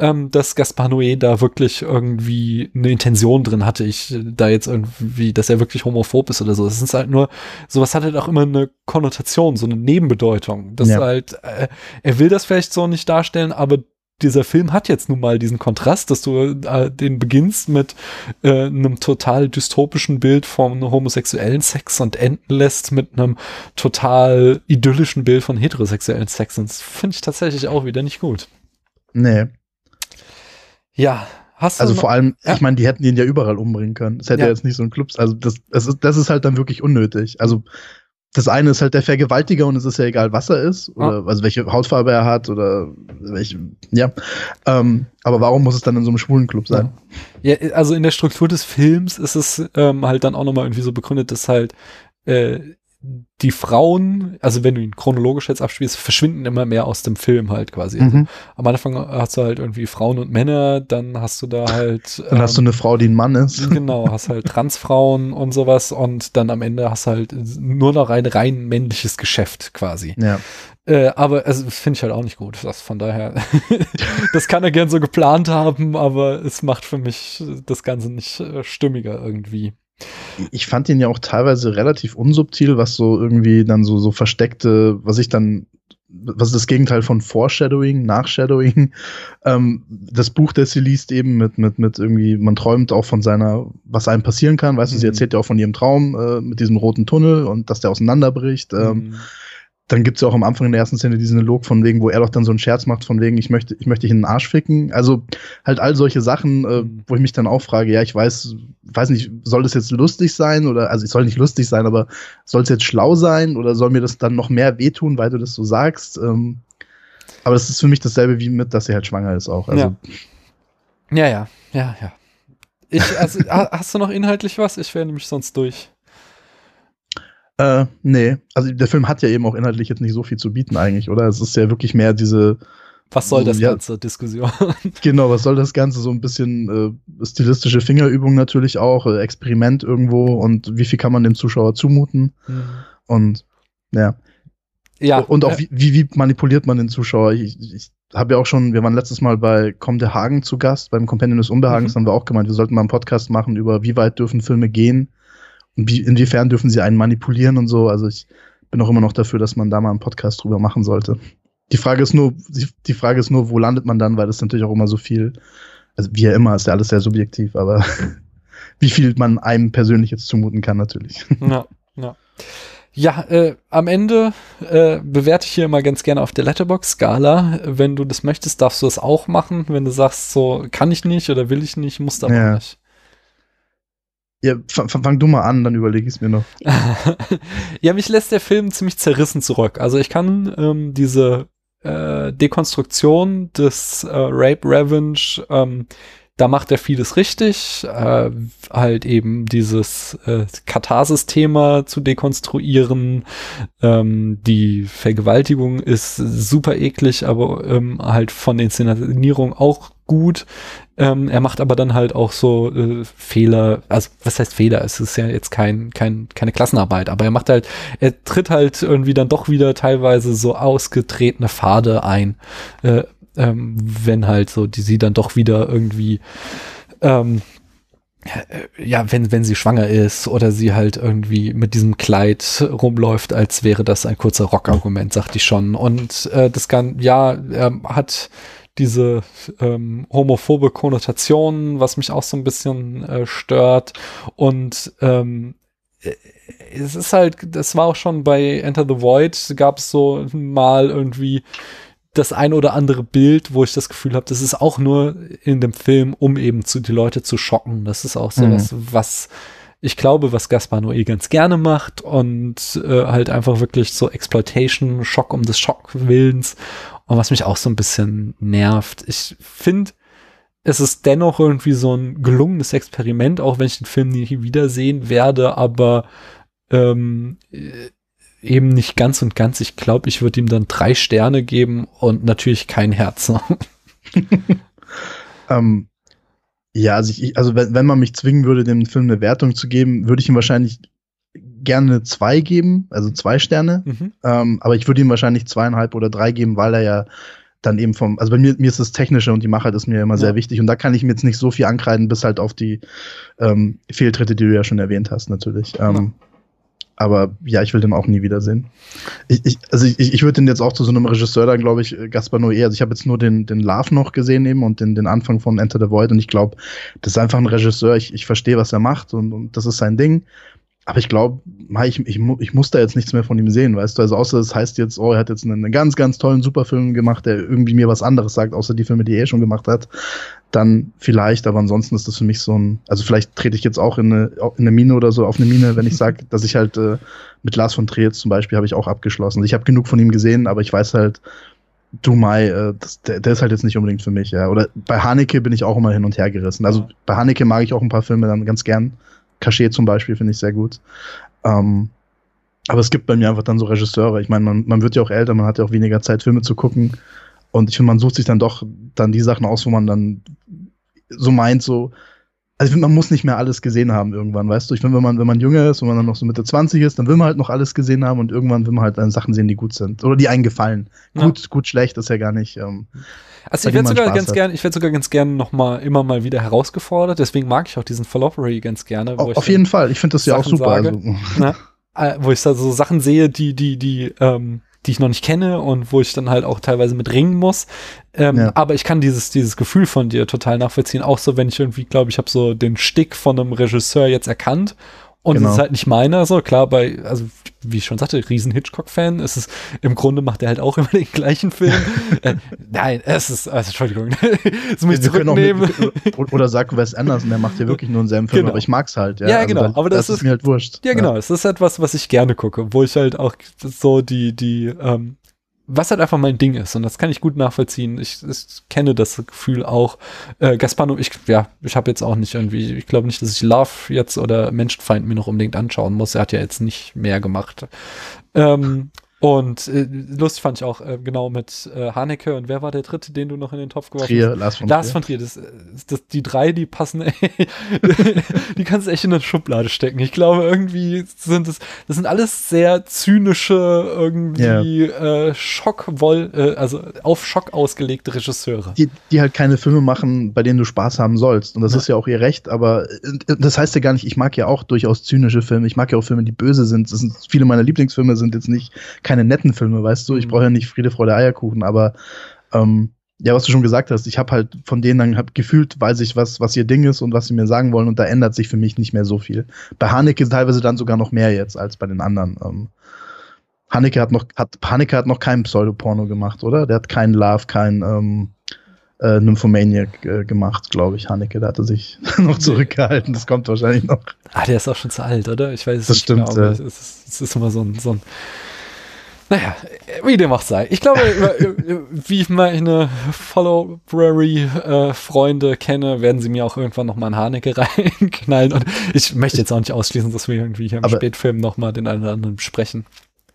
ähm, dass Gaspar Noé da wirklich irgendwie eine Intention drin hatte. Ich da jetzt irgendwie, dass er wirklich homophob ist oder so. Es ist halt nur, sowas hat halt auch immer eine Konnotation, so eine Nebenbedeutung. Das ja. halt, äh, er will das vielleicht so nicht darstellen, aber dieser Film hat jetzt nun mal diesen Kontrast, dass du äh, den beginnst mit äh, einem total dystopischen Bild von homosexuellen Sex und enden lässt mit einem total idyllischen Bild von heterosexuellen Sex. Und das finde ich tatsächlich auch wieder nicht gut. Nee. Ja, Hast also vor allem, ja. ich meine, die hätten ihn ja überall umbringen können. Es hätte ja. jetzt nicht so ein Clubs. Also das, das, ist, das ist halt dann wirklich unnötig. Also das eine ist halt der Vergewaltiger und es ist ja egal, was er ist, oder ah. also welche Hautfarbe er hat oder welche, ja. Ähm, aber warum muss es dann in so einem schwulen Club sein? Ja, also in der Struktur des Films ist es ähm, halt dann auch nochmal irgendwie so begründet, dass halt äh, die Frauen, also wenn du ihn chronologisch jetzt abspielst, verschwinden immer mehr aus dem Film halt quasi. Also Mhm. am Anfang hast du halt irgendwie Frauen und Männer, dann hast du da halt. Dann hast du eine Frau, die ein Mann ist. Genau, [laughs] hast halt Transfrauen und sowas und dann am Ende hast du halt nur noch ein rein männliches Geschäft quasi. Ja. Äh, aber also finde ich halt auch nicht gut. Das von daher, [laughs] das kann er gern so geplant haben, aber es macht für mich das Ganze nicht äh, stimmiger irgendwie. Ich fand ihn ja auch teilweise relativ unsubtil, was so irgendwie dann so, so versteckte, was ich dann, was ist das Gegenteil von Foreshadowing, Nachshadowing, [laughs] ähm, das Buch, das sie liest, eben mit, mit, mit irgendwie, man träumt auch von seiner, was einem passieren kann, weißt du, sie Mhm. erzählt ja auch von ihrem Traum äh, mit diesem roten Tunnel und dass der auseinanderbricht. Ähm, Mhm. Dann gibt's ja auch am Anfang in der ersten Szene diesen Dialog von wegen, wo er doch dann so einen Scherz macht von wegen, ich möchte, ich möchte dich in den Arsch ficken. Also halt all solche Sachen, äh, wo ich mich dann auch frage, ja, ich weiß, weiß nicht, soll das jetzt lustig sein oder, also es soll nicht lustig sein, aber soll es jetzt schlau sein oder soll mir das dann noch mehr wehtun, weil du das so sagst? Ähm, aber das ist für mich dasselbe wie mit, dass sie halt schwanger ist auch. Also Ja, ja, ja, ja. Ich, also, ha- hast du noch inhaltlich was? Ich wäre nämlich sonst durch. Äh, nee, also der Film hat ja eben auch inhaltlich jetzt nicht so viel zu bieten eigentlich, oder? Es ist ja wirklich mehr diese, Was soll das Ja. ganze Diskussion? [laughs] genau, was soll das Ganze? So ein bisschen äh, stilistische Fingerübung natürlich auch, äh, Experiment irgendwo und wie viel kann man dem Zuschauer zumuten? Und ja. ja. und auch äh, wie, wie, manipuliert man den Zuschauer? Ich, ich habe ja auch schon, wir waren letztes Mal bei Komm der Hagen zu Gast, beim Companion des Unbehagens, Mhm. haben wir auch gemeint, wir sollten mal einen Podcast machen über wie weit dürfen Filme gehen inwiefern dürfen sie einen manipulieren und so. Also ich bin auch immer noch dafür, dass man da mal einen Podcast drüber machen sollte. Die Frage ist nur, die, Frage ist nur, wo landet man dann, weil das natürlich auch immer so viel, also wie ja immer, ist ja alles sehr subjektiv, aber [laughs] wie viel man einem persönlich jetzt zumuten kann, natürlich. [laughs] Ja, ja. Ja, äh, am Ende äh, bewerte ich hier immer ganz gerne auf der Letterbox-Skala. Wenn du das möchtest, darfst du das auch machen. Wenn du sagst, so kann ich nicht oder will ich nicht, musst aber Ja. nicht. Ja, fang, fang du mal an, dann überlege ich es mir noch. [laughs] ja, mich lässt der Film ziemlich zerrissen zurück. Also ich kann ähm, diese äh, Dekonstruktion des äh, Rape Revenge, ähm, da macht er vieles richtig, äh, halt eben dieses äh, Katharsis-Thema zu dekonstruieren. Ähm, die Vergewaltigung ist super eklig, aber ähm, halt von Inszenierung auch gut. Ähm, er macht aber dann halt auch so äh, Fehler, also was heißt Fehler? Es ist ja jetzt kein, kein, keine Klassenarbeit, aber er macht halt, er tritt halt irgendwie dann doch wieder teilweise so ausgetretene Pfade ein, äh, ähm, wenn halt so die sie dann doch wieder irgendwie ähm, äh, ja, wenn, wenn sie schwanger ist oder sie halt irgendwie mit diesem Kleid rumläuft, als wäre das ein kurzer Rockargument, sagte ich schon. Und äh, das kann, ja, er hat diese ähm, homophobe Konnotation, was mich auch so ein bisschen äh, stört. Und ähm, äh, es ist halt, das war auch schon bei Enter the Void, gab es so mal irgendwie das ein oder andere Bild, wo ich das Gefühl habe, das ist auch nur in dem Film, um eben zu, die Leute zu schocken. Das ist auch so Mhm. was, was ich glaube, was Gaspar Noé ganz gerne macht und äh, halt einfach wirklich so Exploitation, Schock um des Schockwillens und was mich auch so ein bisschen nervt. Ich finde, es ist dennoch irgendwie so ein gelungenes Experiment, auch wenn ich den Film nie wiedersehen werde, aber ähm, äh, eben nicht ganz und ganz. Ich glaube, ich würde ihm dann drei Sterne geben und natürlich kein Herz. [laughs] Ähm, ja, also, ich, also wenn, wenn man mich zwingen würde, dem Film eine Wertung zu geben, würde ich ihm wahrscheinlich gerne zwei geben, also zwei Sterne. mhm. Ähm, aber ich würde ihm wahrscheinlich zweieinhalb oder drei geben, weil er ja dann eben vom, also bei mir, mir ist das Technische und die Machart ist mir immer Ja. sehr wichtig und da kann ich mir jetzt nicht so viel ankreiden, bis halt auf die ähm, Fehltritte, die du ja schon erwähnt hast, natürlich. Ähm, Aber ja, ich will den auch nie wiedersehen. Ich, ich, also ich, ich würde den jetzt auch zu so einem Regisseur dann, glaube ich, äh, Gaspar Noé, also ich habe jetzt nur den, den Love noch gesehen eben und den, den Anfang von Enter the Void und ich glaube, das ist einfach ein Regisseur, ich, ich verstehe, was er macht und, und das ist sein Ding. Aber ich glaube, ich, ich, ich muss da jetzt nichts mehr von ihm sehen, weißt du? Also außer es heißt jetzt, oh, er hat jetzt einen, ganz, ganz tollen Superfilm gemacht, der irgendwie mir was anderes sagt, außer die Filme, die er schon gemacht hat. Dann vielleicht, aber ansonsten ist das für mich so ein, also vielleicht trete ich jetzt auch in eine, in eine Mine oder so, auf eine Mine, wenn ich sage, [laughs] dass ich halt äh, mit Lars von Trier zum Beispiel habe ich auch abgeschlossen. Also ich habe genug von ihm gesehen, aber ich weiß halt, Du Mai, äh, das, der, der ist halt jetzt nicht unbedingt für mich, ja. Oder bei Haneke bin ich auch immer hin und her gerissen. Also bei Haneke mag ich auch ein paar Filme dann ganz gern. Cachet zum Beispiel finde ich sehr gut. Ähm, Aber es gibt bei mir einfach dann so Regisseure. Ich meine, man, man wird ja auch älter, man hat ja auch weniger Zeit, Filme zu gucken. Und ich finde, man sucht sich dann doch dann die Sachen aus, wo man dann so meint, so, also ich finde, man muss nicht mehr alles gesehen haben irgendwann, weißt du? Ich finde, wenn man, wenn man jünger ist und man dann noch so Mitte 20 ist, dann will man halt noch alles gesehen haben und irgendwann will man halt dann Sachen sehen, die gut sind. Oder die einen gefallen. Ja. Gut, gut, schlecht ist ja gar nicht. Ähm, also ich werde sogar ganz gerne, ich werde sogar ganz gerne noch mal immer mal wieder herausgefordert. Deswegen mag ich auch diesen Fallopery ganz gerne. Auf, auf jeden Fall. Ich finde das ja auch super. Sage, also. na, äh, wo ich da so Sachen sehe, die, die, die, ähm, die ich noch nicht kenne und wo ich dann halt auch teilweise mit ringen muss. Ähm, ja. Aber ich kann dieses, dieses Gefühl von dir total nachvollziehen. Auch so, wenn ich irgendwie glaube, ich habe so den Stick von einem Regisseur jetzt erkannt und genau. es ist halt nicht meiner, so klar, bei, also wie ich schon sagte, riesen Hitchcock-Fan. Es ist, im Grunde macht er halt auch [laughs] immer den gleichen Film. äh, nein, es ist, also Entschuldigung, [laughs] das muss ich zurücknehmen. [laughs] Mit, oder sag Wes Anderson, der macht ja wirklich nur einen selben Film, genau. aber ich mag's halt. Ja, ja also genau, aber das, das ist, ist, mir halt wurscht. Ja, genau, ja. es ist etwas, was ich gerne gucke, wo ich halt auch so die, die, ähm, was halt einfach mein Ding ist und das kann ich gut nachvollziehen. Ich, ich kenne das Gefühl auch. Äh, Gaspano, ich ja, ich habe jetzt auch nicht irgendwie, ich glaube nicht, dass ich Love jetzt oder Menschenfeind mir noch unbedingt anschauen muss. Er hat ja jetzt nicht mehr gemacht. Ähm, und äh, lustig fand ich auch äh, genau mit äh, Haneke und wer war der dritte, den du noch in den Topf geworfen Trier, hast? Lars von Lars Trier. von Trier. Das, das, die drei, die passen, [laughs] die kannst du echt in eine Schublade stecken. Ich glaube, irgendwie sind es, das sind alles sehr zynische, irgendwie yeah. äh, Schockwoll, äh, also auf Schock ausgelegte Regisseure. Die, die halt keine Filme machen, bei denen du Spaß haben sollst. Und das ja. ist ja auch ihr Recht, aber äh, das heißt ja gar nicht, ich mag ja auch durchaus zynische Filme. Ich mag ja auch Filme, die böse sind. Das sind viele meiner Lieblingsfilme sind jetzt nicht keine netten Filme, weißt du? Ich mhm. brauche ja nicht Friede, Freude, Eierkuchen, aber ähm, ja, was du schon gesagt hast, ich habe halt von denen dann hab gefühlt, weiß ich, was, was ihr Ding ist und was sie mir sagen wollen und da ändert sich für mich nicht mehr so viel. Bei Haneke teilweise dann sogar noch mehr jetzt als bei den anderen. Ähm, Haneke hat noch, hat, Haneke hat noch kein Pseudoporno gemacht, oder? Der hat keinen Love, kein ähm, äh, Nymphomaniac äh, gemacht, glaube ich, Haneke. Da hat er sich [laughs] noch zurückgehalten. Das kommt wahrscheinlich noch. Ah, der ist auch schon zu alt, oder? Ich weiß es das nicht stimmt, genau. Ja. Es, ist, es ist immer so ein, so ein naja, wie dem auch sei. Ich glaube, [laughs] wie ich meine Follow-Brary-Freunde äh, kenne, werden sie mir auch irgendwann nochmal ein Haneke [laughs] reinknallen. Und ich möchte jetzt auch nicht ausschließen, dass wir irgendwie hier im aber, Spätfilm nochmal den einen oder anderen besprechen.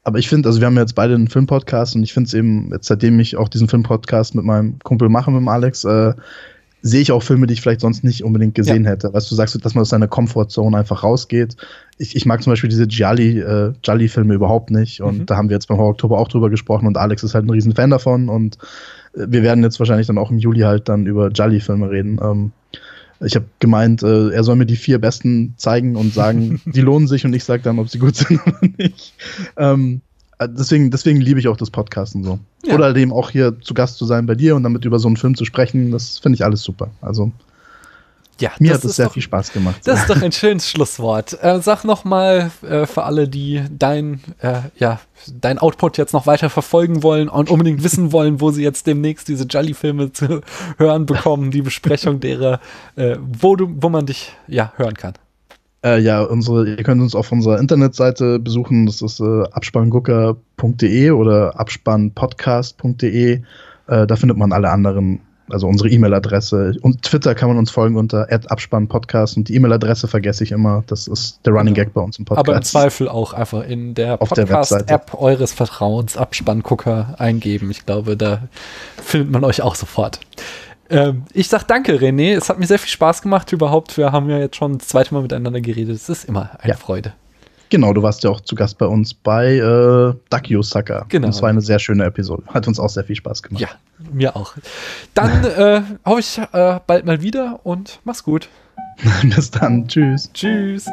Aber ich finde, also wir haben jetzt beide einen Filmpodcast und ich finde es eben, jetzt seitdem ich auch diesen Filmpodcast mit meinem Kumpel mache, mit dem Alex, äh, sehe ich auch Filme, die ich vielleicht sonst nicht unbedingt gesehen ja. hätte. Weißt du, sagst, dass man aus seiner Comfortzone einfach rausgeht. Ich, ich mag zum Beispiel diese Jolly, äh, überhaupt nicht. Und mhm. da haben wir jetzt beim Horror Oktober auch drüber gesprochen und Alex ist halt ein riesen Fan davon. Und äh, wir werden jetzt wahrscheinlich dann auch im Juli halt dann über Jolly-Filme reden. Ähm, ich habe gemeint, äh, er soll mir die vier besten zeigen und sagen, [laughs] die lohnen sich und ich sage dann, ob sie gut sind oder nicht. Ähm, äh, deswegen, deswegen liebe ich auch das Podcasten so. Ja. Oder dem auch hier zu Gast zu sein bei dir und damit über so einen Film zu sprechen, das finde ich alles super. Also ja, mir hat es sehr doch, viel Spaß gemacht. Das ist doch ein schönes Schlusswort. Äh, sag noch mal äh, für alle, die dein, äh, ja, dein Output jetzt noch weiter verfolgen wollen und unbedingt wissen [laughs] wollen, wo sie jetzt demnächst diese Jolly-Filme zu hören bekommen, die Besprechung derer, äh, wo, du, wo man dich ja hören kann. Äh, ja, unsere, ihr könnt uns auf unserer Internetseite besuchen. Das ist äh, abspanngucker.de oder abspannpodcast.de. Äh, da findet man alle anderen, also unsere E-Mail-Adresse. Und Twitter kann man uns folgen unter abspannpodcast. Und die E-Mail-Adresse vergesse ich immer. Das ist der Running Gag bei uns im Podcast. Aber im Zweifel auch einfach in der Podcast-App eures Vertrauens Abspanngucker eingeben. Ich glaube, da findet man euch auch sofort. Ähm, ich sag danke, René. Es hat mir sehr viel Spaß gemacht überhaupt. Wir haben ja jetzt schon das zweite Mal miteinander geredet. Es ist immer eine ja. Freude. Genau, du warst ja auch zu Gast bei uns bei äh, Ducky Osaka. Genau. Das war eine sehr schöne Episode. Hat uns auch sehr viel Spaß gemacht. Ja, mir auch. Dann [laughs] äh, hoffe ich äh, bald mal wieder und mach's gut. [laughs] Bis dann. Tschüss. Tschüss.